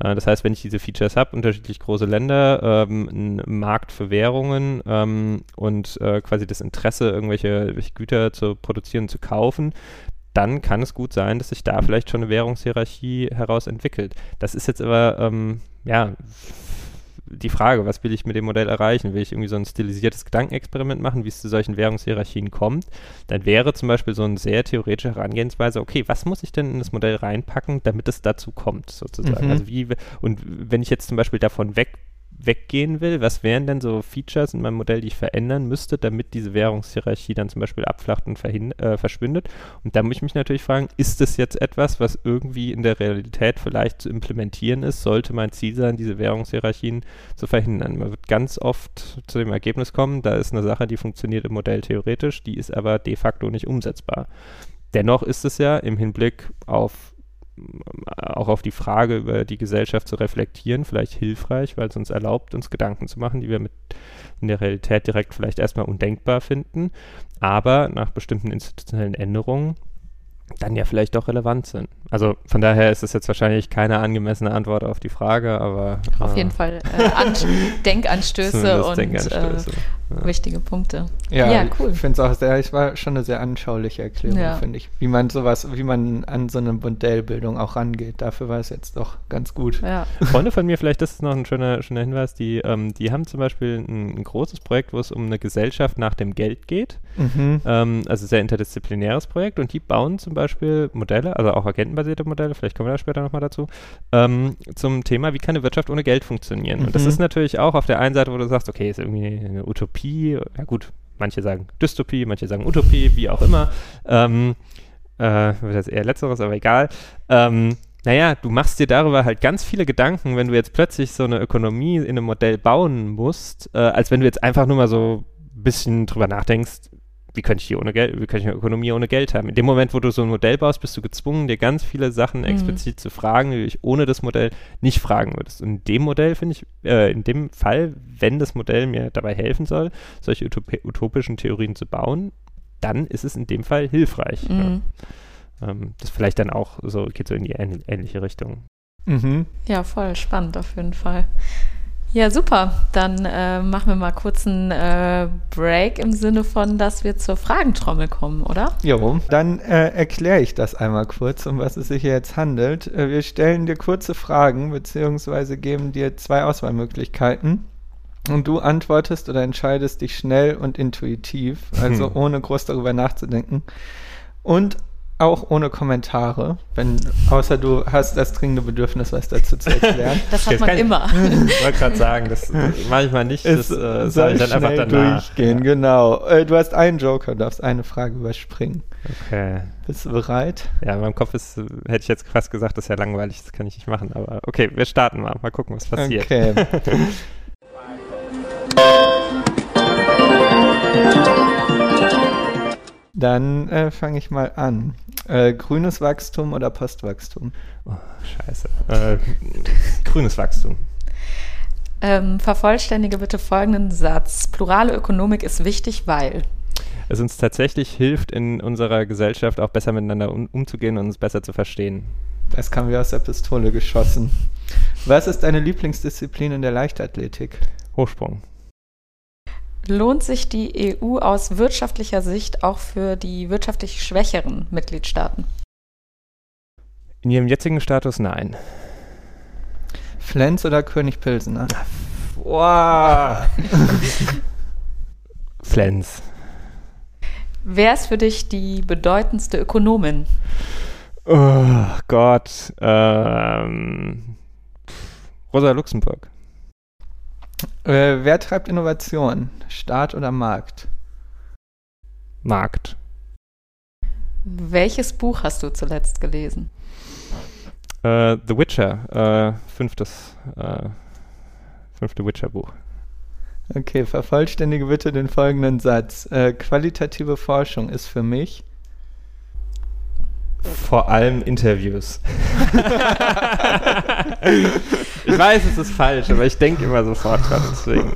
Äh, das heißt, wenn ich diese Features habe, unterschiedlich große Länder, ähm, einen Markt für Währungen ähm, und äh, quasi das Interesse, irgendwelche, irgendwelche Güter zu produzieren, zu kaufen, dann kann es gut sein, dass sich da vielleicht schon eine Währungshierarchie heraus entwickelt. Das ist jetzt aber ähm, ja, die Frage, was will ich mit dem Modell erreichen? Will ich irgendwie so ein stilisiertes Gedankenexperiment machen, wie es zu solchen Währungshierarchien kommt? Dann wäre zum Beispiel so eine sehr theoretische Herangehensweise, okay, was muss ich denn in das Modell reinpacken, damit es dazu kommt, sozusagen? Mhm. Also wie, und wenn ich jetzt zum Beispiel davon weg weggehen will, was wären denn so Features in meinem Modell, die ich verändern müsste, damit diese Währungshierarchie dann zum Beispiel abflacht und äh, verschwindet? Und da muss ich mich natürlich fragen, ist das jetzt etwas, was irgendwie in der Realität vielleicht zu implementieren ist? Sollte mein Ziel sein, diese Währungshierarchien zu verhindern? Man wird ganz oft zu dem Ergebnis kommen, da ist eine Sache, die funktioniert im Modell theoretisch, die ist aber de facto nicht umsetzbar. Dennoch ist es ja im Hinblick auf auch auf die Frage über die Gesellschaft zu reflektieren, vielleicht hilfreich, weil es uns erlaubt, uns Gedanken zu machen, die wir mit in der Realität direkt vielleicht erstmal undenkbar finden, aber nach bestimmten institutionellen Änderungen dann ja vielleicht doch relevant sind. Also von daher ist es jetzt wahrscheinlich keine angemessene Antwort auf die Frage, aber auf äh, jeden Fall äh, Denkanstöße und Denkanstöße. Äh, ja. wichtige Punkte. Ja, ja cool. Ich finde es auch sehr, es war schon eine sehr anschauliche Erklärung, ja. finde ich. Wie man sowas, wie man an so eine Modellbildung auch rangeht. Dafür war es jetzt doch ganz gut. Ja. Freunde von mir, vielleicht das ist noch ein schöner, schöner Hinweis, die, ähm, die haben zum Beispiel ein, ein, großes Projekt, wo es um eine Gesellschaft nach dem Geld geht. Mhm. Ähm, also sehr interdisziplinäres Projekt und die bauen zum Beispiel Modelle, also auch agentenbasierte Modelle, vielleicht kommen wir da später nochmal dazu, ähm, zum Thema, wie kann eine Wirtschaft ohne Geld funktionieren. Mhm. Und das mhm. ist natürlich auch auf der einen Seite, wo du sagst, okay, ist irgendwie eine Utopie Utopie, ja gut, manche sagen Dystopie, manche sagen Utopie, wie auch immer. Ähm, äh, das ist eher letzteres, aber egal. Ähm, naja, du machst dir darüber halt ganz viele Gedanken, wenn du jetzt plötzlich so eine Ökonomie in einem Modell bauen musst, äh, als wenn du jetzt einfach nur mal so ein bisschen drüber nachdenkst, wie könnte ich hier ohne Geld, wie könnte ich eine Ökonomie ohne Geld haben? In dem Moment, wo du so ein Modell baust, bist du gezwungen, dir ganz viele Sachen mhm. explizit zu fragen, die du dich ohne das Modell nicht fragen würdest. Und in dem Modell finde ich, äh, in dem Fall, wenn das Modell mir dabei helfen soll, solche utop utopischen Theorien zu bauen, dann ist es in dem Fall hilfreich. Mhm. Ja. Ähm, das vielleicht dann auch so, geht so in die ähnliche Richtung. Mhm. Ja, voll spannend auf jeden Fall. Ja, super. Dann äh, machen wir mal kurz einen äh, Break im Sinne von, dass wir zur Fragentrommel kommen, oder? Jo, dann äh, erkläre ich das einmal kurz, um was es sich hier jetzt handelt. Äh, wir stellen dir kurze Fragen, beziehungsweise geben dir zwei Auswahlmöglichkeiten. Und du antwortest oder entscheidest dich schnell und intuitiv, also hm. ohne groß darüber nachzudenken. Und auch ohne Kommentare, wenn, außer du hast das dringende Bedürfnis, was dazu zu erklären. Das hat man immer. Ich wollte gerade sagen, das manchmal nicht, das äh, soll ich dann einfach danach. durchgehen, ja. genau. Äh, du hast einen Joker, darfst eine Frage überspringen. Okay. Bist du bereit? Ja, in meinem Kopf ist, hätte ich jetzt fast gesagt, das ist ja langweilig, das kann ich nicht machen, aber okay, wir starten mal, mal gucken, was passiert. Okay. Dann äh, fange ich mal an. Äh, grünes Wachstum oder Postwachstum? Oh, scheiße. Äh, grünes Wachstum. Ähm, vervollständige bitte folgenden Satz. Plurale Ökonomik ist wichtig, weil es uns tatsächlich hilft, in unserer Gesellschaft auch besser miteinander um, umzugehen und uns besser zu verstehen. Das kam wie aus der Pistole geschossen. Was ist deine Lieblingsdisziplin in der Leichtathletik? Hochsprung. Lohnt sich die EU aus wirtschaftlicher Sicht auch für die wirtschaftlich schwächeren Mitgliedstaaten? In ihrem jetzigen Status nein. Flens oder König Pilsener? Boah. Flens. Wer ist für dich die bedeutendste Ökonomin? Oh Gott. Ähm, Rosa Luxemburg. Äh, wer treibt Innovation? Staat oder Markt? Markt. Welches Buch hast du zuletzt gelesen? Äh, The Witcher. Äh, fünftes, äh, fünfte Witcher-Buch. Okay, vervollständige bitte den folgenden Satz. Qualitative Forschung ist für mich vor allem Interviews. ich weiß, es ist falsch, aber ich denke immer sofort dran, deswegen.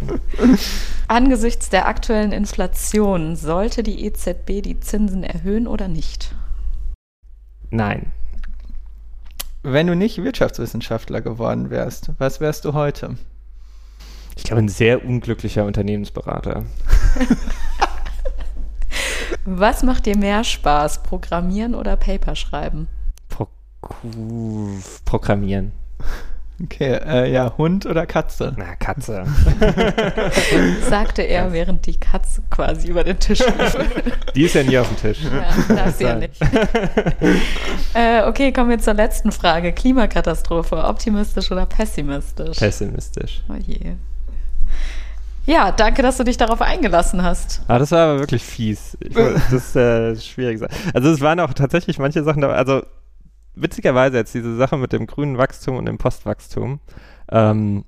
Angesichts der aktuellen Inflation, sollte die EZB die Zinsen erhöhen oder nicht? Nein. Wenn du nicht Wirtschaftswissenschaftler geworden wärst, was wärst du heute? Ich glaube, ein sehr unglücklicher Unternehmensberater. Was macht dir mehr Spaß, Programmieren oder Paper schreiben? Pro Programmieren. Okay, äh, ja, Hund oder Katze? Na, Katze. Sagte er, während die Katze quasi über den Tisch lief. Die ist ja nie auf dem Tisch. Ja, darf sie ja nicht. äh, okay, kommen wir zur letzten Frage. Klimakatastrophe, optimistisch oder pessimistisch? Pessimistisch. Oh je. Ja, danke, dass du dich darauf eingelassen hast. Ah, das war aber wirklich fies. Ich, das ist äh, schwierig. Also es waren auch tatsächlich manche Sachen also witzigerweise jetzt diese Sache mit dem grünen Wachstum und dem Postwachstum. Ähm,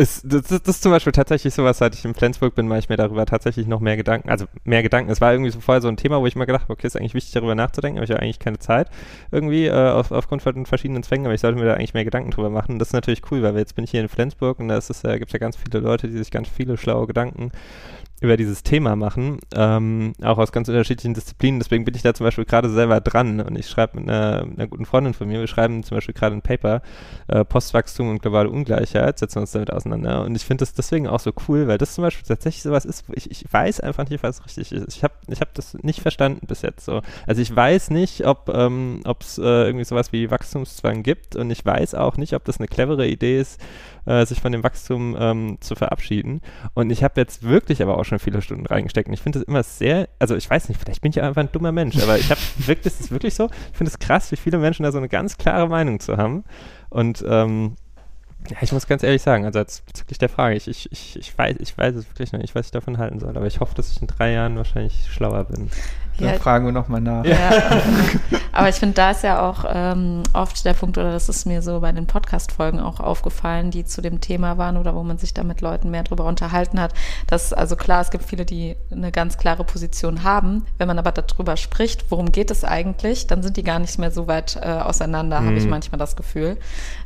ist, das, das, ist zum Beispiel tatsächlich sowas, seit ich in Flensburg bin, mache ich mir darüber tatsächlich noch mehr Gedanken, also mehr Gedanken. Es war irgendwie so vorher so ein Thema, wo ich mir gedacht habe, okay, ist eigentlich wichtig, darüber nachzudenken, aber ich habe eigentlich keine Zeit irgendwie äh, auf, aufgrund von verschiedenen Zwängen, aber ich sollte mir da eigentlich mehr Gedanken drüber machen. Das ist natürlich cool, weil jetzt bin ich hier in Flensburg und da äh, gibt es ja ganz viele Leute, die sich ganz viele schlaue Gedanken über dieses Thema machen, ähm, auch aus ganz unterschiedlichen Disziplinen. Deswegen bin ich da zum Beispiel gerade selber dran und ich schreibe mit einer, einer, guten Freundin von mir, wir schreiben zum Beispiel gerade ein Paper, äh, Postwachstum und globale Ungleichheit, setzen uns damit auseinander. Und ich finde das deswegen auch so cool, weil das zum Beispiel tatsächlich sowas ist, wo ich, ich weiß einfach nicht, was richtig ist. Ich habe ich hab das nicht verstanden bis jetzt so. Also ich weiß nicht, ob ähm, es äh, irgendwie sowas wie Wachstumszwang gibt und ich weiß auch nicht, ob das eine clevere Idee ist, äh, sich von dem Wachstum ähm, zu verabschieden. Und ich habe jetzt wirklich aber auch schon viele Stunden reingesteckt. Und ich finde es immer sehr, also ich weiß nicht, vielleicht bin ich einfach ein dummer Mensch, aber ich habe wirklich, das ist wirklich so, ich finde es krass, wie viele Menschen da so eine ganz klare Meinung zu haben. Und ähm, ja, ich muss ganz ehrlich sagen, also jetzt bezüglich der Frage, ich, ich, ich, ich, weiß, ich weiß es wirklich noch nicht, was ich davon halten soll, aber ich hoffe, dass ich in drei Jahren wahrscheinlich schlauer bin. Dann ja, fragen wir nochmal nach. Ja. Aber ich finde, da ist ja auch ähm, oft der Punkt, oder das ist mir so bei den Podcast-Folgen auch aufgefallen, die zu dem Thema waren oder wo man sich da mit Leuten mehr drüber unterhalten hat, dass, also klar, es gibt viele, die eine ganz klare Position haben. Wenn man aber darüber spricht, worum geht es eigentlich, dann sind die gar nicht mehr so weit äh, auseinander, mhm. habe ich manchmal das Gefühl.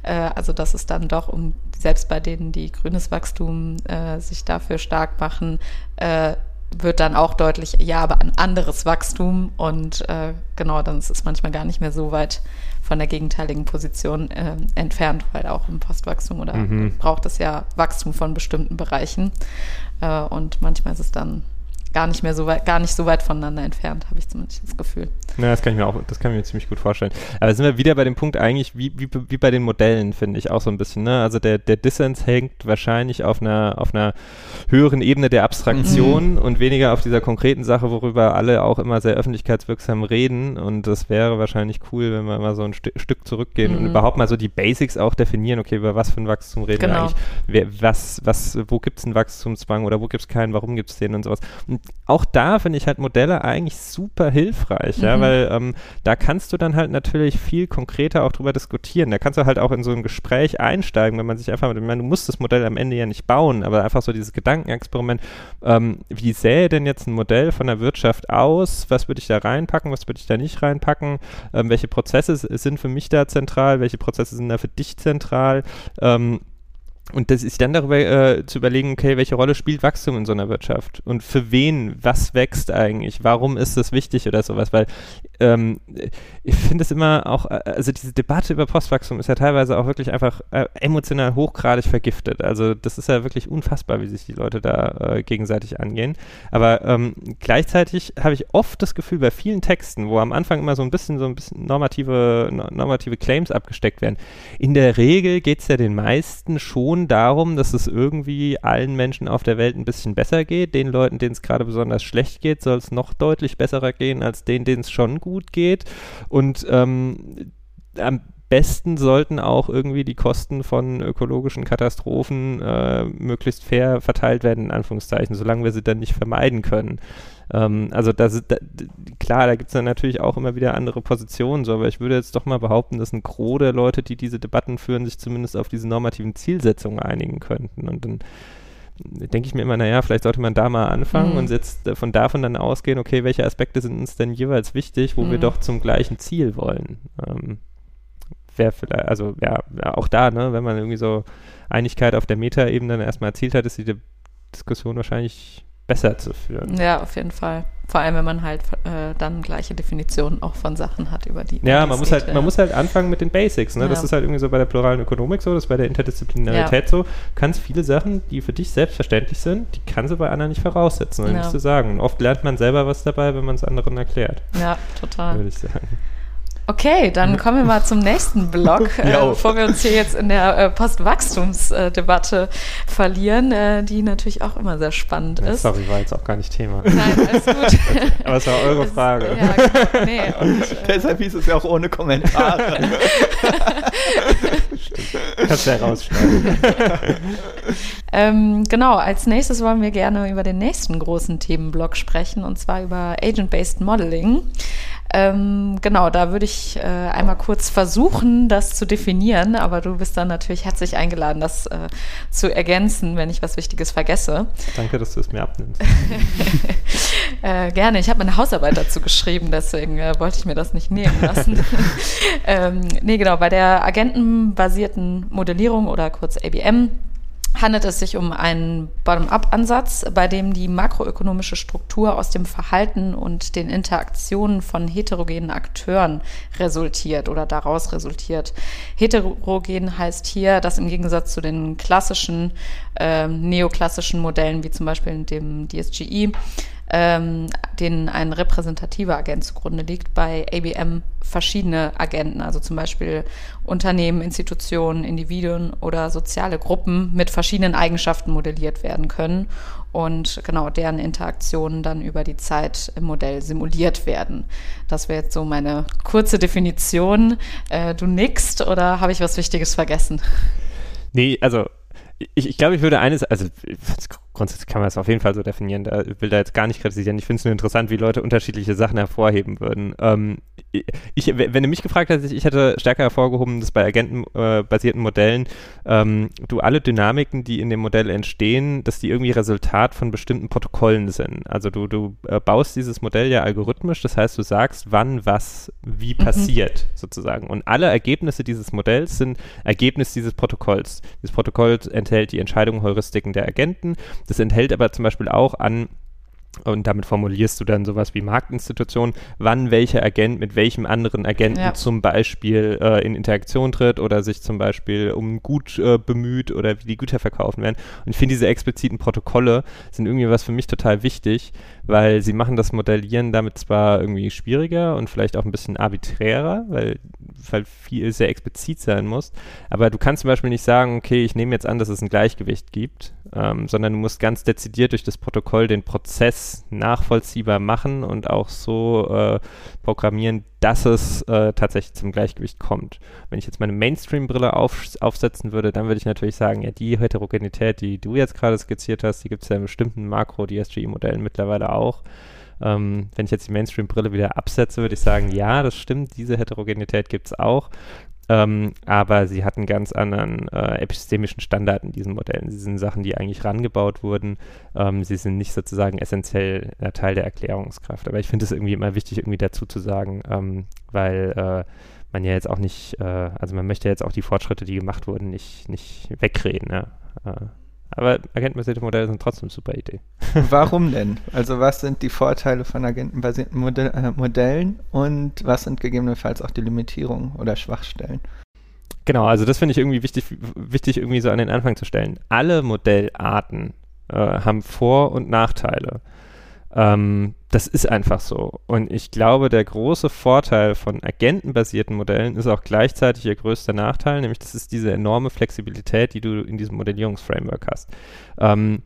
Äh, also, dass es dann doch um, selbst bei denen, die grünes Wachstum äh, sich dafür stark machen, äh, wird dann auch deutlich, ja, aber ein anderes Wachstum und äh, genau, dann ist es manchmal gar nicht mehr so weit von der gegenteiligen Position äh, entfernt, weil auch im Postwachstum oder mhm. braucht es ja Wachstum von bestimmten Bereichen äh, und manchmal ist es dann gar nicht mehr so weit, gar nicht so weit voneinander entfernt, habe ich zumindest das Gefühl. Ja, das kann ich mir auch, das kann ich mir ziemlich gut vorstellen. Aber sind wir wieder bei dem Punkt eigentlich, wie, wie, wie bei den Modellen, finde ich auch so ein bisschen, ne? Also der, der Dissens hängt wahrscheinlich auf einer, auf einer höheren Ebene der Abstraktion mhm. und weniger auf dieser konkreten Sache, worüber alle auch immer sehr öffentlichkeitswirksam reden. Und das wäre wahrscheinlich cool, wenn wir mal so ein St Stück zurückgehen mhm. und überhaupt mal so die Basics auch definieren, okay, über was für ein Wachstum reden genau. wir eigentlich? Wer, was, was, wo gibt es einen Wachstumszwang oder wo gibt es keinen, warum gibt es den und sowas. Und auch da finde ich halt Modelle eigentlich super hilfreich, mhm. ja, weil ähm, da kannst du dann halt natürlich viel konkreter auch drüber diskutieren. Da kannst du halt auch in so ein Gespräch einsteigen, wenn man sich einfach, ich meine, du musst das Modell am Ende ja nicht bauen, aber einfach so dieses Gedankenexperiment, ähm, wie sähe denn jetzt ein Modell von der Wirtschaft aus? Was würde ich da reinpacken? Was würde ich da nicht reinpacken? Ähm, welche Prozesse sind für mich da zentral? Welche Prozesse sind da für dich zentral? Ähm, und das ist dann darüber äh, zu überlegen, okay, welche Rolle spielt Wachstum in so einer Wirtschaft und für wen, was wächst eigentlich, warum ist das wichtig oder sowas, weil ähm, ich finde es immer auch, äh, also diese Debatte über Postwachstum ist ja teilweise auch wirklich einfach äh, emotional hochgradig vergiftet. Also das ist ja wirklich unfassbar, wie sich die Leute da äh, gegenseitig angehen. Aber ähm, gleichzeitig habe ich oft das Gefühl bei vielen Texten, wo am Anfang immer so ein bisschen so ein bisschen normative, normative Claims abgesteckt werden, in der Regel geht es ja den meisten schon darum, dass es irgendwie allen Menschen auf der Welt ein bisschen besser geht. Den Leuten, denen es gerade besonders schlecht geht, soll es noch deutlich besser gehen als denen, denen es schon gut geht. Und ähm, am besten sollten auch irgendwie die Kosten von ökologischen Katastrophen äh, möglichst fair verteilt werden, in Anführungszeichen, solange wir sie dann nicht vermeiden können. Ähm, also das, da, klar, da gibt es dann natürlich auch immer wieder andere Positionen, so, aber ich würde jetzt doch mal behaupten, dass ein Gros der Leute, die diese Debatten führen, sich zumindest auf diese normativen Zielsetzungen einigen könnten. Und dann denke ich mir immer, naja, vielleicht sollte man da mal anfangen mhm. und jetzt von davon dann ausgehen, okay, welche Aspekte sind uns denn jeweils wichtig, wo mhm. wir doch zum gleichen Ziel wollen. Ähm, Wäre vielleicht, also ja, auch da, ne, wenn man irgendwie so Einigkeit auf der Meta-Ebene dann erstmal erzielt hat, ist die Diskussion wahrscheinlich besser zu führen. Ja, auf jeden Fall. Vor allem, wenn man halt äh, dann gleiche Definitionen auch von Sachen hat, über die. Ja, man muss halt, man muss halt anfangen mit den Basics. Ne? Ja. Das ist halt irgendwie so bei der pluralen Ökonomik so, das ist bei der Interdisziplinarität ja. so. Kannst viele Sachen, die für dich selbstverständlich sind, die kannst du bei anderen nicht voraussetzen, ja. musst du sagen. Und oft lernt man selber was dabei, wenn man es anderen erklärt. Ja, total. Würde ich sagen. Okay, dann kommen wir mal zum nächsten Block, äh, bevor wir uns hier jetzt in der äh, Postwachstumsdebatte verlieren, äh, die natürlich auch immer sehr spannend ja, ist. Sorry, war jetzt auch gar nicht Thema. Nein, alles gut. Aber es war eure Frage. ja, genau. nee, und, äh, Deshalb hieß es ja auch ohne Kommentare. Kannst du ja rausschneiden. ähm, genau, als nächstes wollen wir gerne über den nächsten großen Themenblock sprechen, und zwar über Agent-Based Modeling. Ähm, genau, da würde ich äh, einmal kurz versuchen, das zu definieren, aber du bist dann natürlich herzlich eingeladen, das äh, zu ergänzen, wenn ich was Wichtiges vergesse. Danke, dass du es mir abnimmst. äh, gerne, ich habe eine Hausarbeit dazu geschrieben, deswegen äh, wollte ich mir das nicht nehmen lassen. ähm, nee, genau, bei der agentenbasierten Modellierung oder kurz ABM handelt es sich um einen Bottom-up-Ansatz, bei dem die makroökonomische Struktur aus dem Verhalten und den Interaktionen von heterogenen Akteuren resultiert oder daraus resultiert. Heterogen heißt hier, dass im Gegensatz zu den klassischen, äh, neoklassischen Modellen wie zum Beispiel dem DSGI ähm, denen ein repräsentativer Agent zugrunde liegt, bei ABM verschiedene Agenten, also zum Beispiel Unternehmen, Institutionen, Individuen oder soziale Gruppen mit verschiedenen Eigenschaften modelliert werden können und genau deren Interaktionen dann über die Zeit im Modell simuliert werden. Das wäre jetzt so meine kurze Definition. Äh, du nickst oder habe ich was Wichtiges vergessen? Nee, also ich, ich glaube, ich würde eines, also grundsätzlich kann man das auf jeden Fall so definieren, da will da jetzt gar nicht kritisieren. Ich finde es nur interessant, wie Leute unterschiedliche Sachen hervorheben würden. Ähm, ich, wenn du mich gefragt hättest, ich hätte stärker hervorgehoben, dass bei agentenbasierten äh, Modellen ähm, du alle Dynamiken, die in dem Modell entstehen, dass die irgendwie Resultat von bestimmten Protokollen sind. Also du, du äh, baust dieses Modell ja algorithmisch, das heißt, du sagst, wann was wie mhm. passiert, sozusagen. Und alle Ergebnisse dieses Modells sind Ergebnis dieses Protokolls. Dieses Protokoll enthält die Entscheidungen, Heuristiken der Agenten das enthält aber zum Beispiel auch an und damit formulierst du dann sowas wie Marktinstitution, wann welcher Agent mit welchem anderen Agenten ja. zum Beispiel äh, in Interaktion tritt oder sich zum Beispiel um Gut äh, bemüht oder wie die Güter verkaufen werden. Und ich finde, diese expliziten Protokolle sind irgendwie was für mich total wichtig, weil sie machen das Modellieren damit zwar irgendwie schwieriger und vielleicht auch ein bisschen arbiträrer, weil, weil viel sehr explizit sein muss, aber du kannst zum Beispiel nicht sagen, okay, ich nehme jetzt an, dass es ein Gleichgewicht gibt, ähm, sondern du musst ganz dezidiert durch das Protokoll den Prozess nachvollziehbar machen und auch so äh, programmieren, dass es äh, tatsächlich zum Gleichgewicht kommt. Wenn ich jetzt meine Mainstream-Brille auf, aufsetzen würde, dann würde ich natürlich sagen, ja, die Heterogenität, die du jetzt gerade skizziert hast, die gibt es ja in bestimmten Makro-DSGI-Modellen mittlerweile auch. Ähm, wenn ich jetzt die Mainstream-Brille wieder absetze, würde ich sagen, ja, das stimmt, diese Heterogenität gibt es auch. Ähm, aber sie hatten ganz anderen äh, epistemischen Standard in diesen Modellen. Sie sind Sachen, die eigentlich rangebaut wurden. Ähm, sie sind nicht sozusagen essentiell äh, Teil der Erklärungskraft. Aber ich finde es irgendwie immer wichtig, irgendwie dazu zu sagen, ähm, weil äh, man ja jetzt auch nicht, äh, also man möchte jetzt auch die Fortschritte, die gemacht wurden, nicht, nicht wegreden. Ja. Aber agentenbasierte Modelle sind trotzdem eine super Idee. Warum denn? Also was sind die Vorteile von agentenbasierten Modell, äh, Modellen und was sind gegebenenfalls auch die Limitierungen oder Schwachstellen? Genau, also das finde ich irgendwie wichtig, wichtig irgendwie so an den Anfang zu stellen. Alle Modellarten äh, haben Vor- und Nachteile. Ähm, das ist einfach so. Und ich glaube, der große Vorteil von agentenbasierten Modellen ist auch gleichzeitig ihr größter Nachteil, nämlich das ist diese enorme Flexibilität, die du in diesem Modellierungsframework hast. Ähm,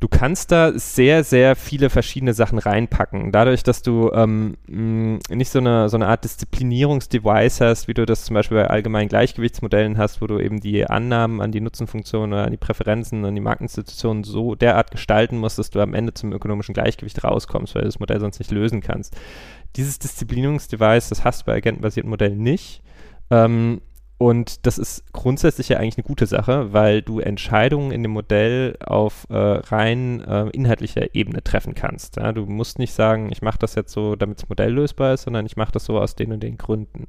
du kannst da sehr, sehr viele verschiedene Sachen reinpacken. Dadurch, dass du ähm, nicht so eine, so eine Art Disziplinierungsdevice hast, wie du das zum Beispiel bei allgemeinen Gleichgewichtsmodellen hast, wo du eben die Annahmen an die Nutzenfunktionen oder an die Präferenzen, an die Marktinstitutionen so derart gestalten musst, dass du am Ende zum ökonomischen Gleichgewicht rauskommst, weil du das Modell sonst nicht lösen kannst. Dieses Disziplinierungsdevice, das hast du bei agentenbasierten Modellen nicht. Ähm, und das ist grundsätzlich ja eigentlich eine gute Sache, weil du Entscheidungen in dem Modell auf äh, rein äh, inhaltlicher Ebene treffen kannst. Ja? Du musst nicht sagen, ich mache das jetzt so, damit das Modell lösbar ist, sondern ich mache das so aus den und den Gründen.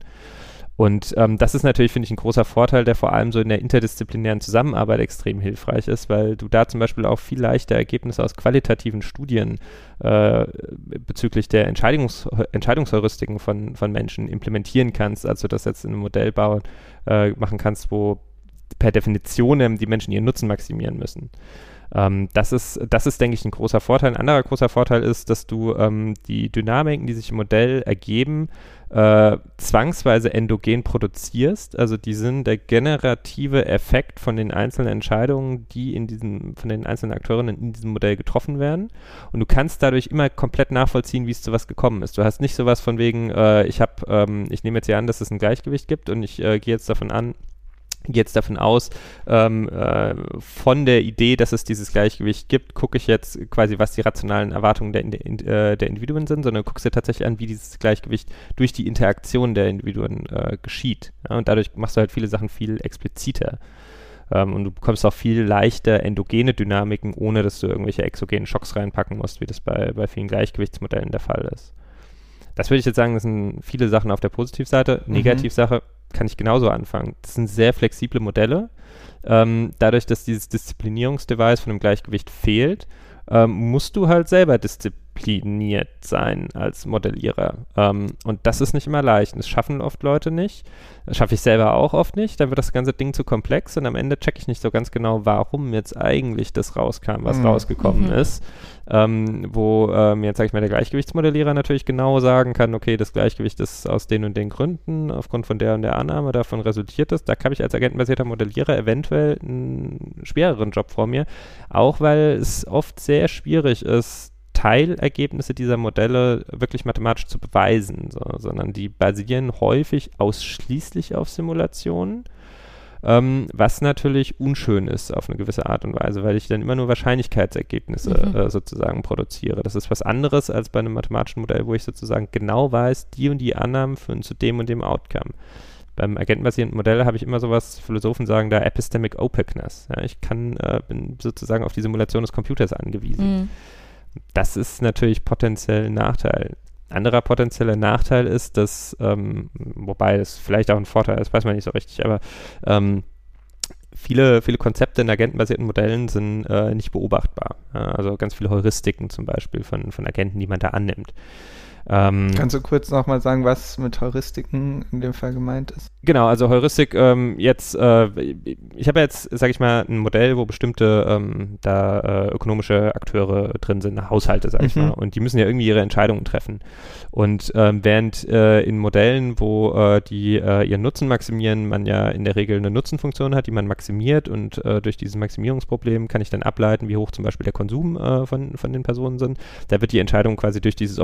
Und ähm, das ist natürlich, finde ich, ein großer Vorteil, der vor allem so in der interdisziplinären Zusammenarbeit extrem hilfreich ist, weil du da zum Beispiel auch viel leichter Ergebnisse aus qualitativen Studien äh, bezüglich der Entscheidungs Entscheidungsheuristiken von, von Menschen implementieren kannst, als du das jetzt in einem Modellbau äh, machen kannst, wo per Definition die Menschen ihren Nutzen maximieren müssen. Ähm, das, ist, das ist, denke ich, ein großer Vorteil. Ein anderer großer Vorteil ist, dass du ähm, die Dynamiken, die sich im Modell ergeben, äh, zwangsweise endogen produzierst. Also die sind der generative Effekt von den einzelnen Entscheidungen, die in diesem, von den einzelnen Akteurinnen in diesem Modell getroffen werden. Und du kannst dadurch immer komplett nachvollziehen, wie es zu was gekommen ist. Du hast nicht sowas von wegen, äh, ich habe, ähm, ich nehme jetzt hier an, dass es ein Gleichgewicht gibt und ich äh, gehe jetzt davon an, jetzt davon aus, ähm, äh, von der Idee, dass es dieses Gleichgewicht gibt, gucke ich jetzt quasi, was die rationalen Erwartungen der, in, äh, der Individuen sind, sondern guckst dir tatsächlich an, wie dieses Gleichgewicht durch die Interaktion der Individuen äh, geschieht. Ja, und dadurch machst du halt viele Sachen viel expliziter. Ähm, und du bekommst auch viel leichter endogene Dynamiken, ohne dass du irgendwelche exogenen Schocks reinpacken musst, wie das bei, bei vielen Gleichgewichtsmodellen der Fall ist. Das würde ich jetzt sagen, das sind viele Sachen auf der Positivseite. Mhm. Negativsache, mhm kann ich genauso anfangen. Das sind sehr flexible Modelle. Ähm, dadurch, dass dieses Disziplinierungsdevice von dem Gleichgewicht fehlt, ähm, musst du halt selber diszipliniert sein als Modellierer. Ähm, und das ist nicht immer leicht. das schaffen oft Leute nicht. Das schaffe ich selber auch oft nicht. Dann wird das ganze Ding zu komplex und am Ende checke ich nicht so ganz genau, warum jetzt eigentlich das rauskam, was mhm. rausgekommen mhm. ist ähm, wo ähm, jetzt, sage ich mal, der Gleichgewichtsmodellierer natürlich genau sagen kann, okay, das Gleichgewicht ist aus den und den Gründen, aufgrund von der und der Annahme, davon resultiert es. Da habe ich als agentenbasierter Modellierer eventuell einen schwereren Job vor mir, auch weil es oft sehr schwierig ist, Teilergebnisse dieser Modelle wirklich mathematisch zu beweisen, so, sondern die basieren häufig ausschließlich auf Simulationen ähm, was natürlich unschön ist auf eine gewisse Art und Weise, weil ich dann immer nur Wahrscheinlichkeitsergebnisse mhm. äh, sozusagen produziere. Das ist was anderes als bei einem mathematischen Modell, wo ich sozusagen genau weiß, die und die Annahmen führen zu dem und dem Outcome. Beim agentenbasierten Modell habe ich immer sowas, Philosophen sagen da Epistemic Opaqueness. Ja, ich kann, äh, bin sozusagen auf die Simulation des Computers angewiesen. Mhm. Das ist natürlich potenziell ein Nachteil anderer potenzieller Nachteil ist, dass, ähm, wobei es vielleicht auch ein Vorteil ist, weiß man nicht so richtig, aber ähm, viele, viele Konzepte in agentenbasierten Modellen sind äh, nicht beobachtbar. Also ganz viele Heuristiken zum Beispiel von, von Agenten, die man da annimmt. Ähm, Kannst du kurz nochmal sagen, was mit Heuristiken in dem Fall gemeint ist? Genau, also Heuristik, ähm, jetzt, äh, ich habe jetzt, sage ich mal, ein Modell, wo bestimmte ähm, da äh, ökonomische Akteure drin sind, Haushalte, sage ich mhm. mal, und die müssen ja irgendwie ihre Entscheidungen treffen. Und ähm, während äh, in Modellen, wo äh, die äh, ihren Nutzen maximieren, man ja in der Regel eine Nutzenfunktion hat, die man maximiert und äh, durch dieses Maximierungsproblem kann ich dann ableiten, wie hoch zum Beispiel der Konsum von, von den Personen sind. Da wird die Entscheidung quasi durch dieses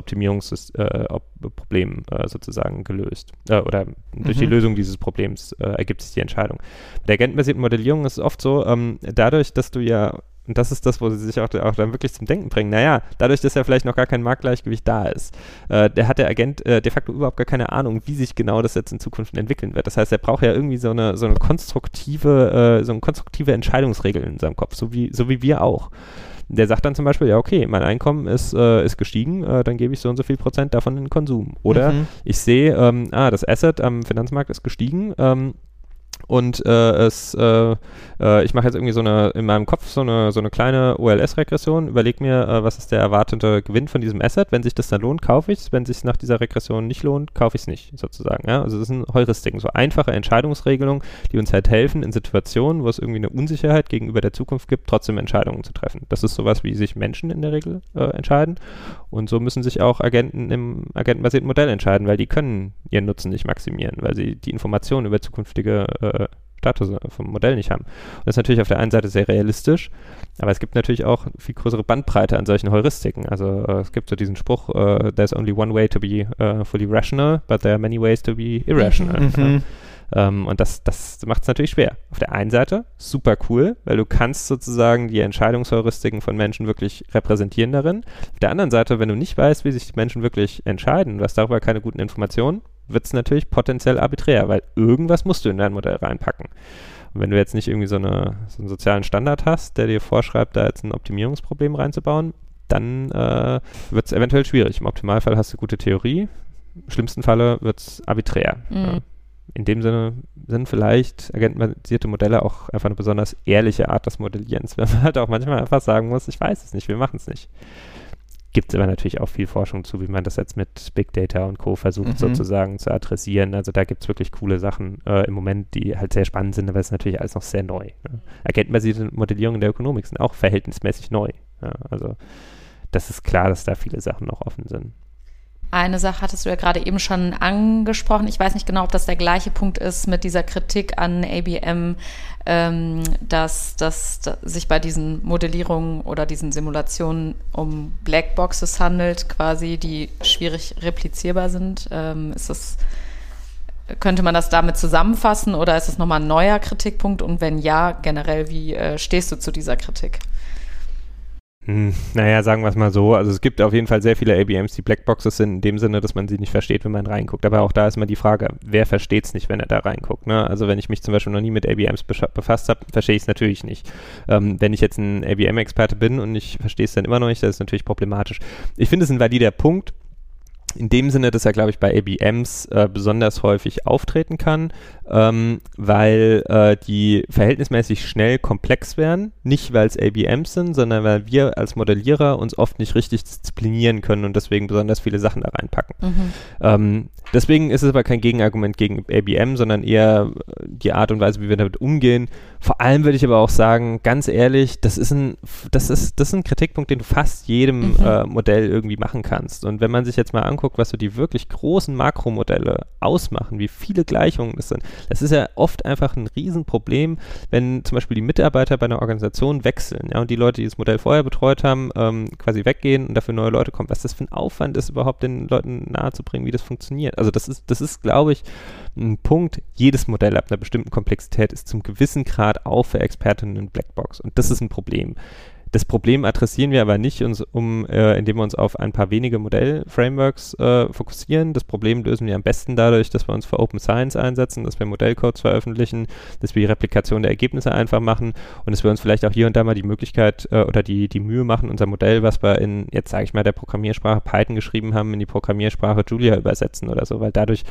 Optimierungsproblem sozusagen gelöst oder durch mhm. die Lösung dieses dieses Problems äh, ergibt sich die Entscheidung. Bei der agentenbasierten Modellierung ist es oft so, ähm, dadurch, dass du ja und das ist das, wo sie sich auch, auch dann wirklich zum Denken bringen. Naja, dadurch, dass ja vielleicht noch gar kein Marktgleichgewicht da ist, äh, der hat der Agent äh, de facto überhaupt gar keine Ahnung, wie sich genau das jetzt in Zukunft entwickeln wird. Das heißt, er braucht ja irgendwie so eine, so eine konstruktive, äh, so eine konstruktive Entscheidungsregel in seinem Kopf, so wie, so wie wir auch. Der sagt dann zum Beispiel, ja, okay, mein Einkommen ist, äh, ist gestiegen, äh, dann gebe ich so und so viel Prozent davon in den Konsum. Oder mhm. ich sehe, ähm, ah, das Asset am Finanzmarkt ist gestiegen, ähm, und äh, es, äh, äh, ich mache jetzt irgendwie so eine, in meinem Kopf so eine, so eine kleine OLS-Regression, überlege mir, äh, was ist der erwartete Gewinn von diesem Asset. Wenn sich das dann lohnt, kaufe ich es. Wenn sich nach dieser Regression nicht lohnt, kaufe ich es nicht, sozusagen. Ja? Also das sind Heuristiken, so einfache Entscheidungsregelungen, die uns halt helfen, in Situationen, wo es irgendwie eine Unsicherheit gegenüber der Zukunft gibt, trotzdem Entscheidungen zu treffen. Das ist sowas, wie sich Menschen in der Regel äh, entscheiden. Und so müssen sich auch Agenten im agentenbasierten Modell entscheiden, weil die können ihren Nutzen nicht maximieren, weil sie die Informationen über zukünftige äh, Status vom Modell nicht haben. Und das ist natürlich auf der einen Seite sehr realistisch, aber es gibt natürlich auch viel größere Bandbreite an solchen Heuristiken. Also äh, es gibt so diesen Spruch, uh, there's only one way to be uh, fully rational, but there are many ways to be irrational. Mhm. Ähm, und das, das macht es natürlich schwer. Auf der einen Seite super cool, weil du kannst sozusagen die Entscheidungsheuristiken von Menschen wirklich repräsentieren darin. Auf der anderen Seite, wenn du nicht weißt, wie sich die Menschen wirklich entscheiden, du hast darüber keine guten Informationen, wird es natürlich potenziell arbiträr, weil irgendwas musst du in dein Modell reinpacken. Und wenn du jetzt nicht irgendwie so, eine, so einen sozialen Standard hast, der dir vorschreibt, da jetzt ein Optimierungsproblem reinzubauen, dann äh, wird es eventuell schwierig. Im Optimalfall hast du gute Theorie, im schlimmsten Falle wird es arbiträr. Mhm. Ja. In dem Sinne sind vielleicht agentenbasierte Modelle auch einfach eine besonders ehrliche Art des Modellierens, wenn man halt auch manchmal einfach sagen muss, ich weiß es nicht, wir machen es nicht gibt es aber natürlich auch viel Forschung zu, wie man das jetzt mit Big Data und Co. versucht mhm. sozusagen zu adressieren. Also da gibt es wirklich coole Sachen äh, im Moment, die halt sehr spannend sind, aber es ist natürlich alles noch sehr neu. Ne? Agentenbasierte Modellierung in der Ökonomik sind auch verhältnismäßig neu. Ja? Also das ist klar, dass da viele Sachen noch offen sind. Eine Sache hattest du ja gerade eben schon angesprochen. Ich weiß nicht genau, ob das der gleiche Punkt ist mit dieser Kritik an ABM, ähm, dass, dass sich bei diesen Modellierungen oder diesen Simulationen um Blackboxes handelt, quasi, die schwierig replizierbar sind. Ähm, ist das, könnte man das damit zusammenfassen oder ist es nochmal ein neuer Kritikpunkt? Und wenn ja, generell, wie äh, stehst du zu dieser Kritik? Hm, naja, sagen wir es mal so. Also es gibt auf jeden Fall sehr viele ABMs, die Blackboxes sind, in dem Sinne, dass man sie nicht versteht, wenn man reinguckt. Aber auch da ist immer die Frage, wer versteht es nicht, wenn er da reinguckt. Ne? Also wenn ich mich zum Beispiel noch nie mit ABMs befasst habe, verstehe ich es natürlich nicht. Ähm, wenn ich jetzt ein ABM-Experte bin und ich verstehe es dann immer noch nicht, das ist natürlich problematisch. Ich finde es ein valider Punkt in dem Sinne, dass er, glaube ich, bei ABMs äh, besonders häufig auftreten kann, ähm, weil äh, die verhältnismäßig schnell komplex werden. Nicht, weil es ABMs sind, sondern weil wir als Modellierer uns oft nicht richtig disziplinieren können und deswegen besonders viele Sachen da reinpacken. Mhm. Ähm, deswegen ist es aber kein Gegenargument gegen ABM, sondern eher die Art und Weise, wie wir damit umgehen. Vor allem würde ich aber auch sagen, ganz ehrlich, das ist ein, das ist, das ist ein Kritikpunkt, den du fast jedem mhm. äh, Modell irgendwie machen kannst. Und wenn man sich jetzt mal anguckt, was so die wirklich großen Makromodelle ausmachen, wie viele Gleichungen das sind, das ist ja oft einfach ein Riesenproblem, wenn zum Beispiel die Mitarbeiter bei einer Organisation wechseln, ja, und die Leute, die das Modell vorher betreut haben, ähm, quasi weggehen und dafür neue Leute kommen. Was das für ein Aufwand ist, überhaupt den Leuten nahezubringen, wie das funktioniert. Also das ist, das ist, glaube ich, ein Punkt. Jedes Modell ab einer bestimmten Komplexität ist zum gewissen Grad auch für Expertinnen Blackbox. Und das ist ein Problem. Das Problem adressieren wir aber nicht, uns, um, äh, indem wir uns auf ein paar wenige Modellframeworks äh, fokussieren. Das Problem lösen wir am besten dadurch, dass wir uns für Open Science einsetzen, dass wir Modellcodes veröffentlichen, dass wir die Replikation der Ergebnisse einfach machen und dass wir uns vielleicht auch hier und da mal die Möglichkeit äh, oder die, die Mühe machen, unser Modell, was wir in, jetzt sage ich mal, der Programmiersprache Python geschrieben haben, in die Programmiersprache Julia übersetzen oder so, weil dadurch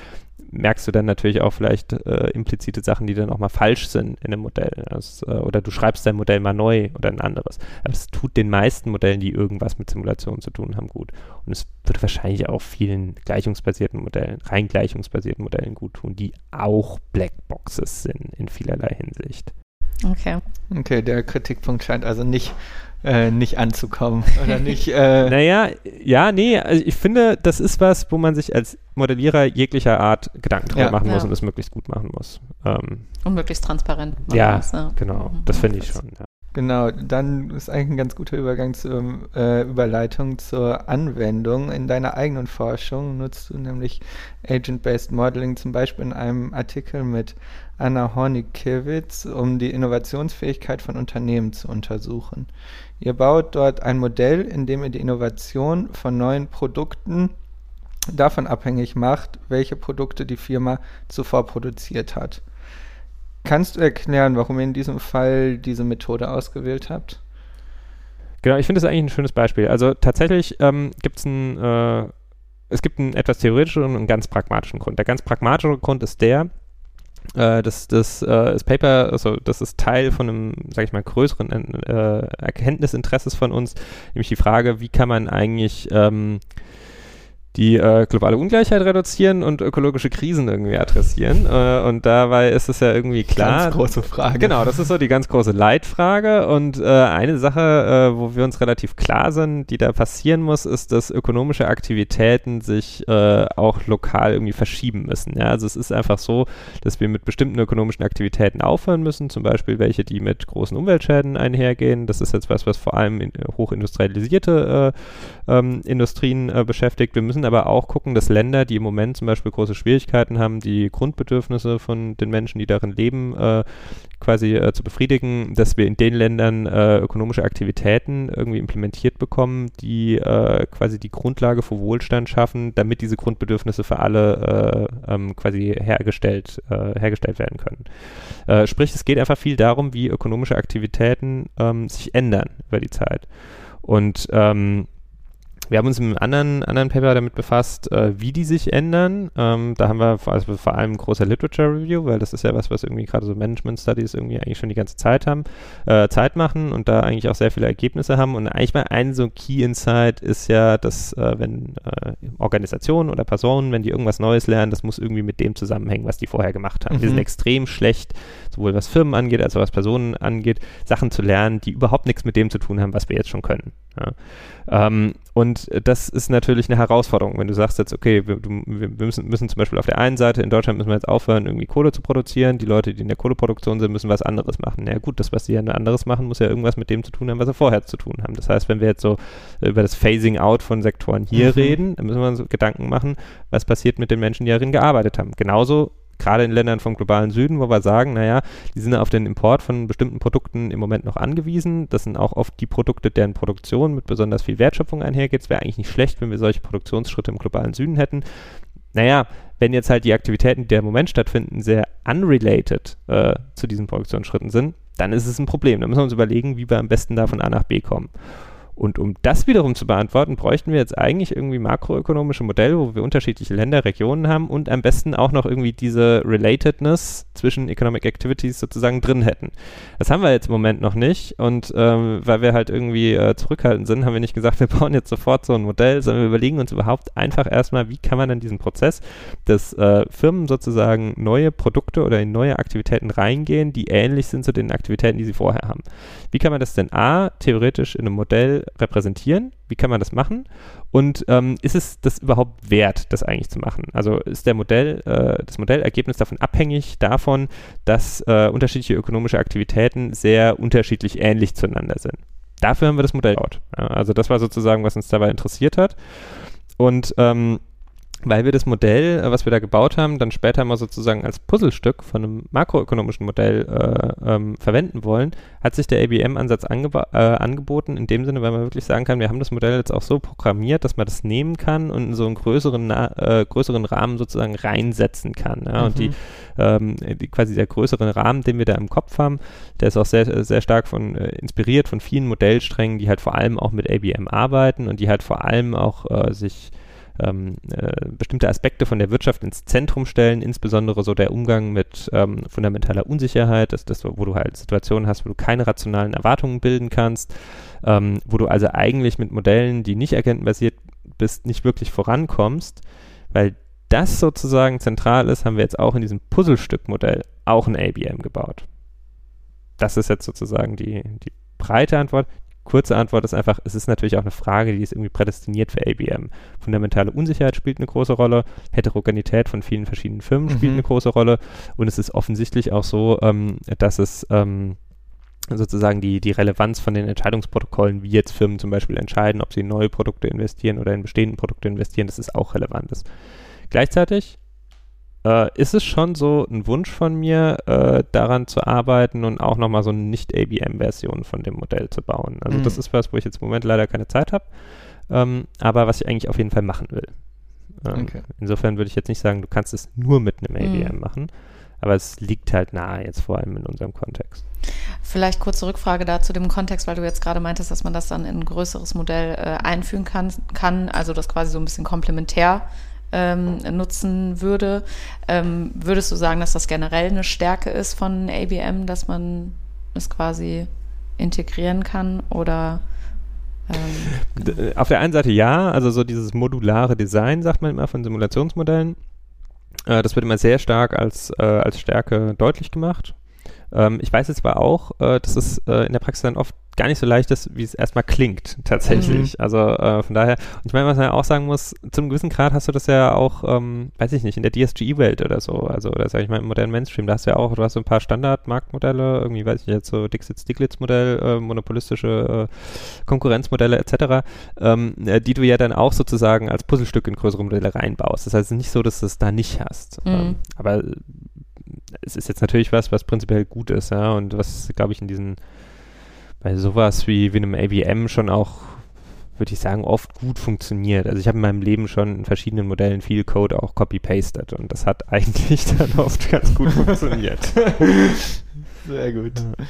merkst du dann natürlich auch vielleicht äh, implizite Sachen, die dann auch mal falsch sind in einem Modell. Das, äh, oder du schreibst dein Modell mal neu oder ein anderes. Aber es tut den meisten Modellen, die irgendwas mit Simulationen zu tun haben, gut. Und es würde wahrscheinlich auch vielen gleichungsbasierten Modellen, rein gleichungsbasierten Modellen gut tun, die auch Blackboxes sind in vielerlei Hinsicht. Okay. Okay, der Kritikpunkt scheint also nicht äh, nicht anzukommen oder nicht. Äh naja, ja, nee, also ich finde, das ist was, wo man sich als Modellierer jeglicher Art Gedanken drüber ja. machen muss ja. und es möglichst gut machen muss. Ähm, und möglichst transparent. Ja, muss, ja, genau, mhm. das finde ich schon. Genau, dann ist eigentlich ein ganz guter Übergang zur äh, Überleitung zur Anwendung. In deiner eigenen Forschung nutzt du nämlich Agent-Based Modeling zum Beispiel in einem Artikel mit Anna Hornikiewicz, um die Innovationsfähigkeit von Unternehmen zu untersuchen. Ihr baut dort ein Modell, in dem ihr die Innovation von neuen Produkten davon abhängig macht, welche Produkte die Firma zuvor produziert hat. Kannst du erklären, warum ihr in diesem Fall diese Methode ausgewählt habt? Genau, ich finde das eigentlich ein schönes Beispiel. Also tatsächlich ähm, gibt es ein, äh, es gibt einen etwas theoretischen und einen ganz pragmatischen Grund. Der ganz pragmatische Grund ist der, äh, das, das, äh, das Paper, also das ist Teil von einem, sag ich mal, größeren äh, Erkenntnisinteresses von uns, nämlich die Frage, wie kann man eigentlich ähm, die äh, globale Ungleichheit reduzieren und ökologische Krisen irgendwie adressieren. Äh, und dabei ist es ja irgendwie klar. Ganz große Frage. Genau, das ist so die ganz große Leitfrage. Und äh, eine Sache, äh, wo wir uns relativ klar sind, die da passieren muss, ist, dass ökonomische Aktivitäten sich äh, auch lokal irgendwie verschieben müssen. Ja? Also es ist einfach so, dass wir mit bestimmten ökonomischen Aktivitäten aufhören müssen, zum Beispiel welche, die mit großen Umweltschäden einhergehen. Das ist jetzt was, was vor allem in, hochindustrialisierte äh, ähm, Industrien beschäftigt. Wir müssen aber auch gucken, dass Länder, die im Moment zum Beispiel große Schwierigkeiten haben, die Grundbedürfnisse von den Menschen, die darin leben, äh, quasi äh, zu befriedigen, dass wir in den Ländern äh, ökonomische Aktivitäten irgendwie implementiert bekommen, die äh, quasi die Grundlage für Wohlstand schaffen, damit diese Grundbedürfnisse für alle äh, ähm, quasi hergestellt, äh, hergestellt werden können. sprich, es geht einfach viel darum, wie ökonomische Aktivitäten ähm, sich ändern über die Zeit. Und ähm, wir haben uns im anderen, anderen Paper damit befasst, äh, wie die sich ändern. Ähm, da haben wir also vor allem ein großer Literature Review, weil das ist ja was, was irgendwie gerade so Management Studies irgendwie eigentlich schon die ganze Zeit haben, äh, Zeit machen und da eigentlich auch sehr viele Ergebnisse haben. Und eigentlich mal ein so Key Insight ist ja, dass äh, wenn äh, Organisationen oder Personen, wenn die irgendwas Neues lernen, das muss irgendwie mit dem zusammenhängen, was die vorher gemacht haben. Mhm. Wir sind extrem schlecht, sowohl was Firmen angeht, als auch was Personen angeht, Sachen zu lernen, die überhaupt nichts mit dem zu tun haben, was wir jetzt schon können. Ja. Ähm, und das ist natürlich eine Herausforderung, wenn du sagst jetzt, okay, wir, du, wir müssen, müssen, zum Beispiel auf der einen Seite in Deutschland müssen wir jetzt aufhören, irgendwie Kohle zu produzieren. Die Leute, die in der Kohleproduktion sind, müssen was anderes machen. Na ja, gut, das, was sie ja anderes machen, muss ja irgendwas mit dem zu tun haben, was sie vorher zu tun haben. Das heißt, wenn wir jetzt so über das Phasing out von Sektoren hier mhm. reden, dann müssen wir uns Gedanken machen, was passiert mit den Menschen, die darin gearbeitet haben. Genauso gerade in Ländern vom globalen Süden, wo wir sagen, naja, die sind auf den Import von bestimmten Produkten im Moment noch angewiesen. Das sind auch oft die Produkte, deren Produktion mit besonders viel Wertschöpfung einhergeht. Es wäre eigentlich nicht schlecht, wenn wir solche Produktionsschritte im globalen Süden hätten. Naja, wenn jetzt halt die Aktivitäten, die im Moment stattfinden, sehr unrelated äh, zu diesen Produktionsschritten sind, dann ist es ein Problem. Dann müssen wir uns überlegen, wie wir am besten da von A nach B kommen. Und um das wiederum zu beantworten, bräuchten wir jetzt eigentlich irgendwie makroökonomische Modelle, wo wir unterschiedliche Länder, Regionen haben und am besten auch noch irgendwie diese Relatedness zwischen Economic Activities sozusagen drin hätten. Das haben wir jetzt im Moment noch nicht und ähm, weil wir halt irgendwie äh, zurückhaltend sind, haben wir nicht gesagt, wir bauen jetzt sofort so ein Modell, sondern wir überlegen uns überhaupt einfach erstmal, wie kann man dann diesen Prozess, dass äh, Firmen sozusagen neue Produkte oder in neue Aktivitäten reingehen, die ähnlich sind zu den Aktivitäten, die sie vorher haben. Wie kann man das denn A, theoretisch in einem Modell repräsentieren? Wie kann man das machen? Und ähm, ist es das überhaupt wert, das eigentlich zu machen? Also ist der Modell, äh, das Modellergebnis davon abhängig davon, dass äh, unterschiedliche ökonomische Aktivitäten sehr unterschiedlich ähnlich zueinander sind? Dafür haben wir das Modell gebaut. Also das war sozusagen, was uns dabei interessiert hat. Und ähm, weil wir das Modell, äh, was wir da gebaut haben, dann später mal sozusagen als Puzzlestück von einem makroökonomischen Modell äh, ähm, verwenden wollen, hat sich der ABM-Ansatz äh, angeboten, in dem Sinne, weil man wirklich sagen kann, wir haben das Modell jetzt auch so programmiert, dass man das nehmen kann und in so einen größeren, äh, größeren Rahmen sozusagen reinsetzen kann. Ja? Mhm. Und die, ähm, die, quasi der größere Rahmen, den wir da im Kopf haben, der ist auch sehr, sehr stark von äh, inspiriert von vielen Modellsträngen, die halt vor allem auch mit ABM arbeiten und die halt vor allem auch äh, sich ähm, äh, bestimmte Aspekte von der Wirtschaft ins Zentrum stellen, insbesondere so der Umgang mit ähm, fundamentaler Unsicherheit, das, das, wo du halt Situationen hast, wo du keine rationalen Erwartungen bilden kannst, ähm, wo du also eigentlich mit Modellen, die nicht agentenbasiert bist, nicht wirklich vorankommst, weil das sozusagen zentral ist, haben wir jetzt auch in diesem Puzzlestück-Modell auch ein ABM gebaut. Das ist jetzt sozusagen die, die breite Antwort kurze Antwort ist einfach, es ist natürlich auch eine Frage, die ist irgendwie prädestiniert für ABM. Fundamentale Unsicherheit spielt eine große Rolle, Heterogenität von vielen verschiedenen Firmen spielt mhm. eine große Rolle und es ist offensichtlich auch so, ähm, dass es ähm, sozusagen die, die Relevanz von den Entscheidungsprotokollen, wie jetzt Firmen zum Beispiel entscheiden, ob sie in neue Produkte investieren oder in bestehende Produkte investieren, das ist auch relevant. Ist. Gleichzeitig äh, ist es schon so ein Wunsch von mir, äh, daran zu arbeiten und auch nochmal so eine Nicht-ABM-Version von dem Modell zu bauen. Also mhm. das ist was, wo ich jetzt im Moment leider keine Zeit habe, ähm, aber was ich eigentlich auf jeden Fall machen will. Ähm, okay. Insofern würde ich jetzt nicht sagen, du kannst es nur mit einem ABM mhm. machen. aber es liegt halt nahe jetzt vor allem in unserem Kontext. Vielleicht kurze Rückfrage da zu dem Kontext, weil du jetzt gerade meintest, dass man das dann in ein größeres Modell äh, einführen kann, kann, also das quasi so ein bisschen komplementär ähm, nutzen würde. Ähm, würdest du sagen, dass das generell eine Stärke ist von ABM, dass man es quasi integrieren kann oder ähm. Auf der einen Seite ja, also so dieses modulare Design, sagt man immer von Simulationsmodellen. Äh, das wird immer sehr stark als, äh, als Stärke deutlich gemacht. Ähm, ich weiß jetzt aber auch, äh, dass es äh, in der Praxis dann oft gar nicht so leicht ist, wie es erstmal klingt, tatsächlich. Mhm. Also äh, von daher, und ich meine, was man ja auch sagen muss, zu einem gewissen Grad hast du das ja auch, ähm, weiß ich nicht, in der DSGE-Welt oder so, also oder sag ich mal im modernen Mainstream, da hast du ja auch, du hast so ein paar Standard-Marktmodelle, irgendwie, weiß ich jetzt, so Dixit-Stiglitz-Modell, äh, monopolistische äh, Konkurrenzmodelle etc., ähm, äh, die du ja dann auch sozusagen als Puzzlestück in größere Modelle reinbaust. Das heißt nicht so, dass du es da nicht hast. Mhm. Ähm, aber es ist jetzt natürlich was, was prinzipiell gut ist, ja, und was, glaube ich, in diesen bei sowas wie, wie einem ABM schon auch, würde ich sagen, oft gut funktioniert. Also ich habe in meinem Leben schon in verschiedenen Modellen viel Code auch copy-pasted und das hat eigentlich dann oft ganz gut funktioniert. Sehr gut. Ja.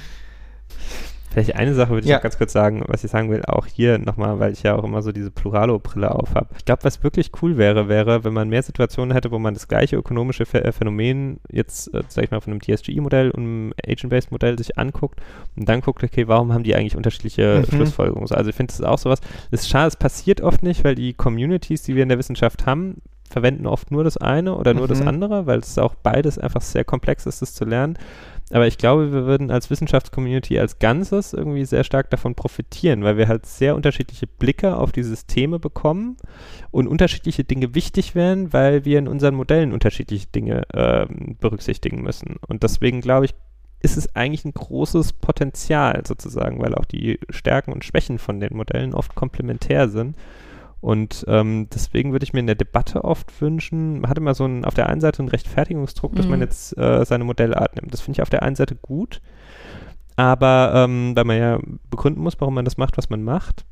Vielleicht eine Sache würde ich ja. noch ganz kurz sagen, was ich sagen will, auch hier nochmal, weil ich ja auch immer so diese Pluralo-Brille auf habe. Ich glaube, was wirklich cool wäre, wäre, wenn man mehr Situationen hätte, wo man das gleiche ökonomische äh, Phänomen jetzt, äh, sag ich mal, von einem TSGE-Modell und einem Agent-Based-Modell sich anguckt und dann guckt, okay, warum haben die eigentlich unterschiedliche mhm. Schlussfolgerungen? Also ich finde, das ist auch sowas, das ist schade, es passiert oft nicht, weil die Communities, die wir in der Wissenschaft haben, verwenden oft nur das eine oder nur mhm. das andere, weil es auch beides einfach sehr komplex ist, das zu lernen. Aber ich glaube, wir würden als Wissenschaftscommunity als Ganzes irgendwie sehr stark davon profitieren, weil wir halt sehr unterschiedliche Blicke auf die Systeme bekommen und unterschiedliche Dinge wichtig wären, weil wir in unseren Modellen unterschiedliche Dinge äh, berücksichtigen müssen. Und deswegen glaube ich, ist es eigentlich ein großes Potenzial sozusagen, weil auch die Stärken und Schwächen von den Modellen oft komplementär sind und ähm, deswegen würde ich mir in der Debatte oft wünschen, man hat immer so einen, auf der einen Seite einen Rechtfertigungsdruck, dass man mhm. jetzt äh, seine Modellart nimmt. Das finde ich auf der einen Seite gut, aber ähm, weil man ja begründen muss, warum man das macht, was man macht.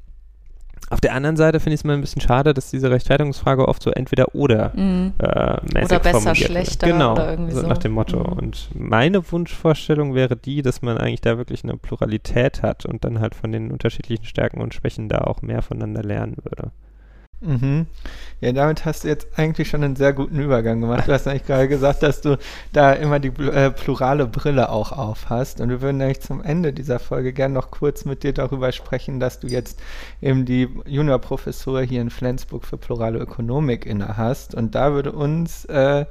Auf der anderen Seite finde ich es mal ein bisschen schade, dass diese Rechtfertigungsfrage oft so entweder oder mhm. äh, mäßig Oder besser, schlechter genau, oder irgendwie so. nach dem Motto. Mhm. Und meine Wunschvorstellung wäre die, dass man eigentlich da wirklich eine Pluralität hat und dann halt von den unterschiedlichen Stärken und Schwächen da auch mehr voneinander lernen würde. Mhm. Ja, damit hast du jetzt eigentlich schon einen sehr guten Übergang gemacht. Du hast eigentlich gerade gesagt, dass du da immer die äh, plurale Brille auch auf hast. Und wir würden eigentlich zum Ende dieser Folge gerne noch kurz mit dir darüber sprechen, dass du jetzt eben die Juniorprofessur hier in Flensburg für plurale Ökonomik inne hast. Und da würde uns äh,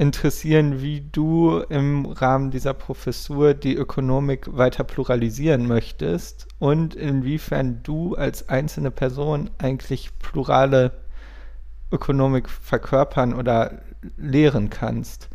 interessieren, wie du im Rahmen dieser Professur die Ökonomik weiter pluralisieren möchtest und inwiefern du als einzelne Person eigentlich plurale Ökonomik verkörpern oder lehren kannst.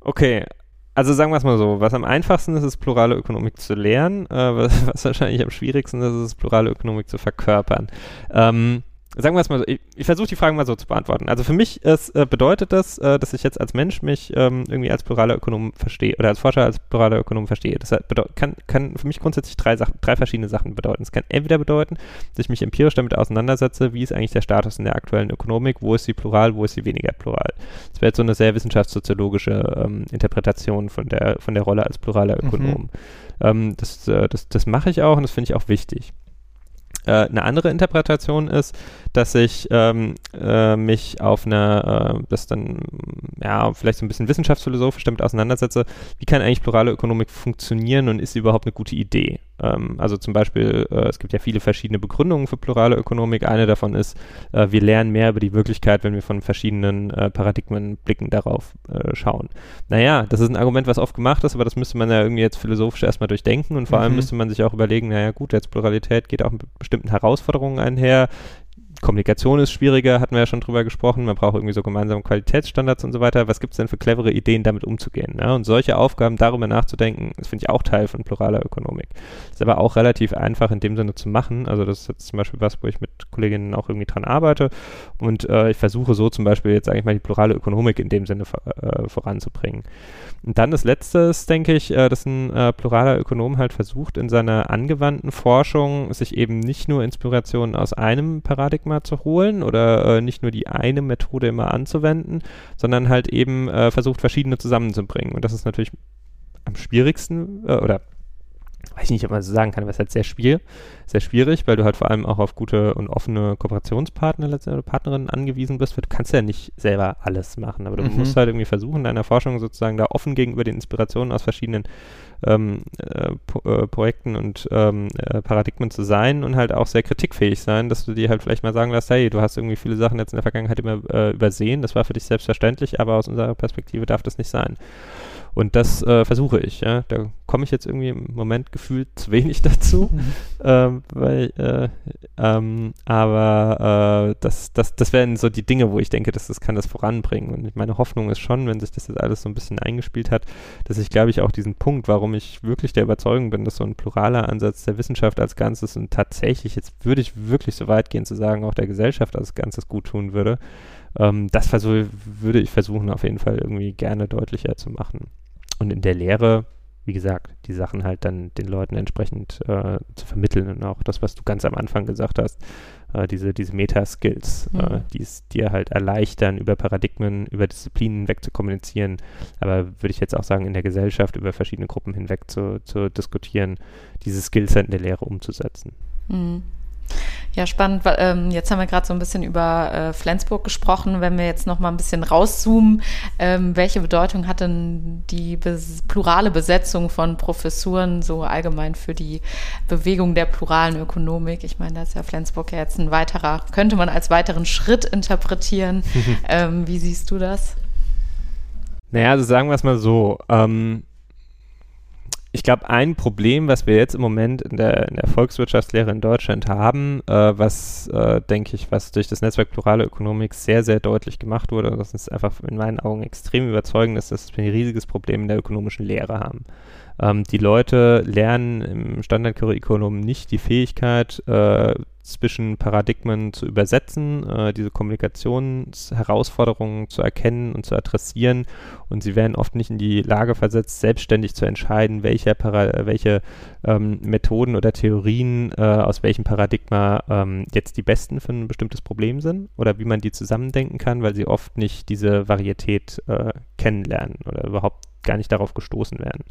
Okay, also sagen wir es mal so, was am einfachsten ist, ist plurale Ökonomik zu lernen, äh, was, was, wahrscheinlich am schwierigsten ist, ist plurale Ökonomik zu verkörpern. Ähm, sagen wir es mal so, ich, ich versuche die Fragen mal so zu beantworten. Also für mich ist, äh, bedeutet das, äh, dass ich jetzt als Mensch mich ähm, irgendwie als pluraler Ökonom verstehe oder als Forscher als pluraler Ökonom verstehe. Das kann, kann für mich grundsätzlich drei, Sachen, drei verschiedene Sachen bedeuten. Es kann entweder bedeuten, dass ich mich empirisch damit auseinandersetze, wie ist eigentlich der Status in der aktuellen Ökonomik, wo ist sie plural, wo ist sie weniger plural. Das wäre jetzt so eine sehr wissenschaftssoziologische ähm, Interpretation von der, von der Rolle als pluraler Ökonom. Mhm. Ähm, das äh, das, das mache ich auch und das finde ich auch wichtig. Äh, eine andere Interpretation ist, dass ich ähm, äh, mich auf eine, äh, das dann, ja, vielleicht so ein bisschen wissenschaftsphilosophisch damit auseinandersetze, wie kann eigentlich plurale Ökonomik funktionieren und ist sie überhaupt eine gute Idee? Ähm, also zum Beispiel, äh, es gibt ja viele verschiedene Begründungen für plurale Ökonomik. Eine davon ist, äh, wir lernen mehr über die Wirklichkeit, wenn wir von verschiedenen äh, Paradigmenblicken darauf schauen. Naja, das ist ein Argument, was oft gemacht ist, aber das müsste man ja irgendwie jetzt philosophisch erstmal durchdenken und vor mhm. allem müsste man sich auch überlegen, naja gut, jetzt Pluralität geht auch mit bestimmten Herausforderungen einher. Kommunikation ist schwieriger, hatten wir ja schon drüber gesprochen. Man braucht irgendwie so gemeinsame Qualitätsstandards und so weiter. Was gibt es denn für clevere Ideen, damit umzugehen? Ne? Und solche Aufgaben darüber nachzudenken, das finde ich auch Teil von pluraler Ökonomik. Ist aber auch relativ einfach in dem Sinne zu machen. Also das ist jetzt zum Beispiel was, wo ich mit Kolleginnen auch irgendwie dran arbeite. Und äh, ich versuche so zum Beispiel jetzt sage ich mal die plurale Ökonomik in dem Sinne äh, voranzubringen. Und dann das Letzte ist, denke ich, äh, dass ein äh, pluraler Ökonom halt versucht, in seiner angewandten Forschung sich eben nicht nur Inspirationen aus einem Paradigma Paradigma zu holen oder äh, nicht nur die eine Methode immer anzuwenden, sondern halt eben äh, versucht, verschiedene zusammenzubringen. Und das ist natürlich am schwierigsten äh, oder weiß ich nicht, ob man so sagen kann, aber es ist halt sehr schwierig, sehr schwierig, weil du halt vor allem auch auf gute und offene Kooperationspartner oder Partnerinnen angewiesen bist, weil du kannst ja nicht selber alles machen, aber du mhm. musst halt irgendwie versuchen, in deiner Forschung sozusagen da offen gegenüber den Inspirationen aus verschiedenen ähm, äh, äh, Projekten und ähm, äh, Paradigmen zu sein und halt auch sehr kritikfähig sein, dass du dir halt vielleicht mal sagen lässt, hey, du hast irgendwie viele Sachen jetzt in der Vergangenheit immer äh, übersehen, das war für dich selbstverständlich, aber aus unserer Perspektive darf das nicht sein. Und das äh, versuche ich. Ja? Da komme ich jetzt irgendwie im Moment gefühlt zu wenig dazu. Mhm. Ähm, weil, äh, ähm, aber das, das, das wären so die Dinge, wo ich denke, dass das kann das voranbringen. Und meine Hoffnung ist schon, wenn sich das jetzt alles so ein bisschen eingespielt hat, dass ich, glaube ich, auch diesen Punkt, warum ich wirklich der Überzeugung bin, dass so ein pluraler Ansatz der Wissenschaft als Ganzes und tatsächlich, jetzt würde ich wirklich so weit gehen zu sagen, auch der Gesellschaft als Ganzes gut tun würde. Ähm, das würde ich versuchen, auf jeden Fall irgendwie gerne deutlicher zu machen und in der Lehre, wie gesagt, die Sachen halt dann den Leuten entsprechend äh, zu vermitteln und auch das, was du ganz am Anfang gesagt hast, äh, diese, diese Meta-Skills, äh, mhm. äh, die es dir halt erleichtern, über Paradigmen, über Disziplinen hinweg zu kommunizieren, aber würde ich jetzt auch sagen, in der Gesellschaft über verschiedene Gruppen hinweg zu, zu diskutieren, diese Skills halt in der Lehre umzusetzen. Mhm. Ja, spannend. Ähm, jetzt haben wir gerade so ein bisschen über äh, Flensburg gesprochen. Wenn wir jetzt noch mal ein bisschen rauszoomen, ähm, welche Bedeutung hat denn die bes plurale Besetzung von Professuren so allgemein für die Bewegung der pluralen Ökonomik? Ich meine, da ist ja Flensburg ja jetzt ein weiterer, könnte man als weiteren Schritt interpretieren. ähm, wie siehst du das? Naja, also sagen wir es mal so. Ähm, ich glaube, ein Problem, was wir jetzt im Moment in der, in der Volkswirtschaftslehre in Deutschland haben, äh, was, äh, denke ich, was durch das Netzwerk Plurale Ökonomik sehr, sehr deutlich gemacht wurde, und das ist einfach in meinen Augen extrem überzeugend ist, dass wir ein riesiges Problem in der ökonomischen Lehre haben. Ähm, die Leute lernen im Standardcurriculum nicht die Fähigkeit, äh, zwischen Paradigmen zu übersetzen, äh, diese Kommunikationsherausforderungen zu erkennen und zu adressieren. Und sie werden oft nicht in die Lage versetzt, selbstständig zu entscheiden, welche, Para welche ähm, Methoden oder Theorien äh, aus welchem Paradigma ähm, jetzt die besten für ein bestimmtes Problem sind oder wie man die zusammendenken kann, weil sie oft nicht diese Varietät äh, kennenlernen oder überhaupt gar nicht darauf gestoßen werden.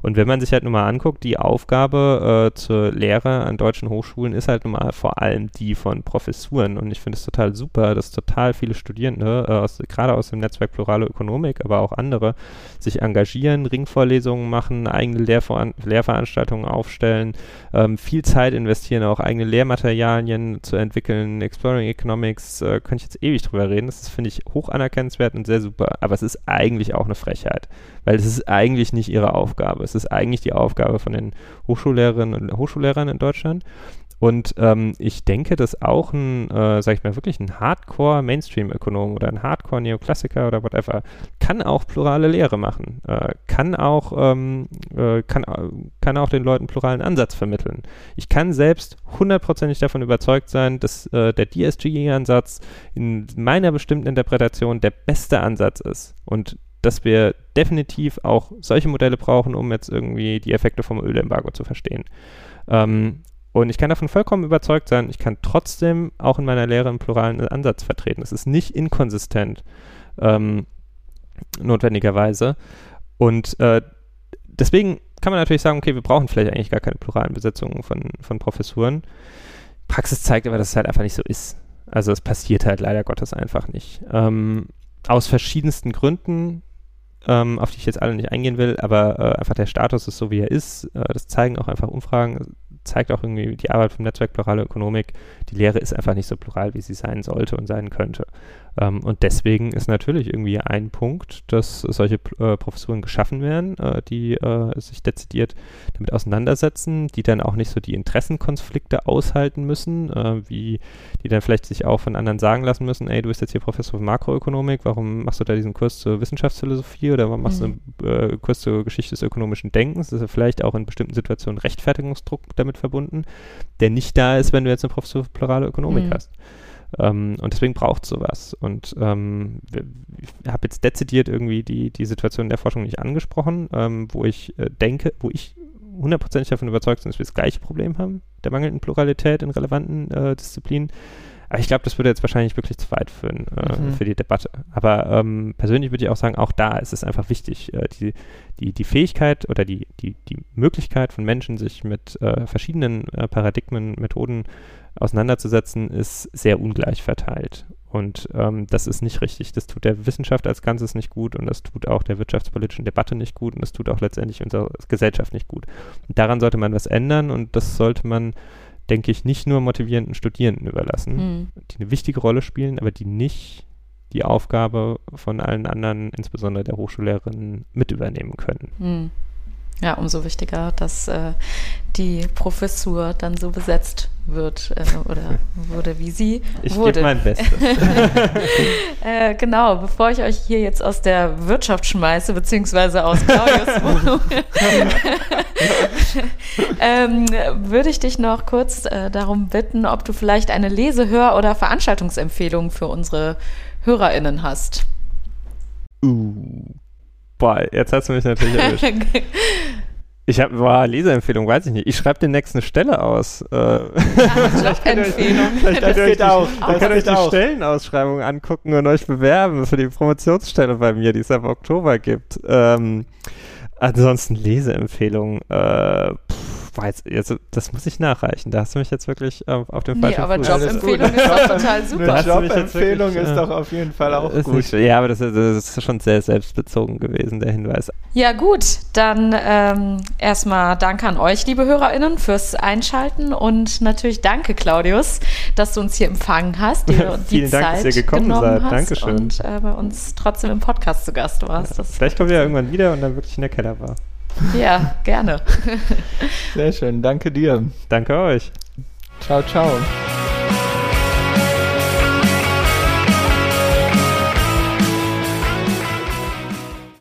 Und wenn man sich halt nun mal anguckt, die Aufgabe äh, zur Lehre an deutschen Hochschulen ist halt nun mal vor allem die von Professuren. Und ich finde es total super, dass total viele Studierende, äh, aus, gerade aus dem Netzwerk Plurale Ökonomik, aber auch andere, sich engagieren, Ringvorlesungen machen, eigene Lehrver Lehrveranstaltungen aufstellen, ähm, viel Zeit investieren, auch eigene Lehrmaterialien zu entwickeln. Exploring Economics, äh, könnte ich jetzt ewig drüber reden. Das finde ich hoch anerkennenswert und sehr super. Aber es ist eigentlich auch eine Frechheit weil es ist eigentlich nicht ihre Aufgabe. Es ist eigentlich die Aufgabe von den Hochschullehrerinnen und Hochschullehrern in Deutschland. Und ähm, ich denke, dass auch ein, äh, sag ich mal, wirklich ein Hardcore-Mainstream-Ökonom oder ein Hardcore-Neoklassiker oder whatever kann auch plurale Lehre machen, äh, kann auch ähm, äh, kann, kann auch den Leuten pluralen Ansatz vermitteln. Ich kann selbst hundertprozentig davon überzeugt sein, dass äh, der DSG-Ansatz in meiner bestimmten Interpretation der beste Ansatz ist. Und dass wir definitiv auch solche Modelle brauchen, um jetzt irgendwie die Effekte vom Ölembargo zu verstehen. Ähm, und ich kann davon vollkommen überzeugt sein, ich kann trotzdem auch in meiner Lehre einen pluralen Ansatz vertreten. Es ist nicht inkonsistent, ähm, notwendigerweise. Und äh, deswegen kann man natürlich sagen, okay, wir brauchen vielleicht eigentlich gar keine pluralen Besetzungen von, von Professuren. Praxis zeigt aber, dass es halt einfach nicht so ist. Also es passiert halt leider Gottes einfach nicht. Ähm, aus verschiedensten Gründen ähm, auf die ich jetzt alle nicht eingehen will, aber äh, einfach der Status ist so, wie er ist. Äh, das zeigen auch einfach Umfragen, zeigt auch irgendwie die Arbeit vom Netzwerk Plurale Ökonomik. Die Lehre ist einfach nicht so plural, wie sie sein sollte und sein könnte. Ähm, und deswegen ist natürlich irgendwie ein Punkt, dass solche äh, Professuren geschaffen werden, äh, die äh, sich dezidiert damit auseinandersetzen, die dann auch nicht so die Interessenkonflikte aushalten müssen, äh, wie die dann vielleicht sich auch von anderen sagen lassen müssen, ey, du bist jetzt hier Professor für Makroökonomik, warum machst du da diesen Kurs zur Wissenschaftsphilosophie oder warum machst mhm. du einen äh, Kurs zur Geschichte des ökonomischen Denkens? Das ist ja vielleicht auch in bestimmten Situationen Rechtfertigungsdruck damit verbunden, der nicht da ist, wenn du jetzt eine Professur für plurale Ökonomik mhm. hast. Ähm, und deswegen braucht es sowas. Und ähm, ich habe jetzt dezidiert irgendwie die, die Situation der Forschung nicht angesprochen, ähm, wo ich äh, denke, wo ich hundertprozentig davon überzeugt bin, dass wir das gleiche Problem haben, der mangelnden Pluralität in relevanten äh, Disziplinen. Aber ich glaube, das würde jetzt wahrscheinlich wirklich zu weit führen äh, mhm. für die Debatte. Aber ähm, persönlich würde ich auch sagen, auch da ist es einfach wichtig, äh, die, die, die Fähigkeit oder die, die, die Möglichkeit von Menschen, sich mit äh, verschiedenen äh, Paradigmen, Methoden auseinanderzusetzen, ist sehr ungleich verteilt. Und ähm, das ist nicht richtig. Das tut der Wissenschaft als Ganzes nicht gut und das tut auch der wirtschaftspolitischen Debatte nicht gut und das tut auch letztendlich unserer Gesellschaft nicht gut. Und daran sollte man was ändern und das sollte man, denke ich, nicht nur motivierenden Studierenden überlassen, mhm. die eine wichtige Rolle spielen, aber die nicht die Aufgabe von allen anderen, insbesondere der Hochschullehrerinnen, mit übernehmen können. Mhm. Ja, umso wichtiger, dass äh, die Professur dann so besetzt wird äh, oder wurde wie sie ich wurde. Ich mein Bestes. äh, genau, bevor ich euch hier jetzt aus der Wirtschaft schmeiße, beziehungsweise aus Claudius Wohnung, ähm, würde ich dich noch kurz äh, darum bitten, ob du vielleicht eine Lese-, Hör- oder Veranstaltungsempfehlung für unsere HörerInnen hast. Uh, boah, jetzt hast du mich natürlich erwischt. Ich habe, boah, Leseempfehlung, weiß ich nicht. Ich schreibe demnächst eine Stelle aus. Äh, Empfehlung. Vielleicht könnt ihr euch, auch. Dann könnt ihr euch die auch. Stellenausschreibung angucken und euch bewerben für die Promotionsstelle bei mir, die es ab Oktober gibt. Ähm, ansonsten Leseempfehlung. Äh, pff, weiß, also, das muss ich nachreichen. Da hast du mich jetzt wirklich äh, auf dem falschen Nee, aber Jobempfehlung ist doch total super. Eine Jobempfehlung ist doch auf jeden Fall auch gut. Nicht, ja, aber das, das, ist schon sehr selbstbezogen gewesen, der Hinweis. Ja, gut. Dann ähm, erstmal danke an euch, liebe HörerInnen, fürs Einschalten und natürlich danke, Claudius, dass du uns hier empfangen hast, dir die Vielen Zeit Dank, dass ihr gekommen seid. Dankeschön. Und äh, bei uns trotzdem im Podcast zu Gast warst. Ja, vielleicht kommen wir ja irgendwann wieder und dann wirklich in der Keller war. Ja, gerne. Sehr schön, danke dir. Danke euch. Ciao, ciao.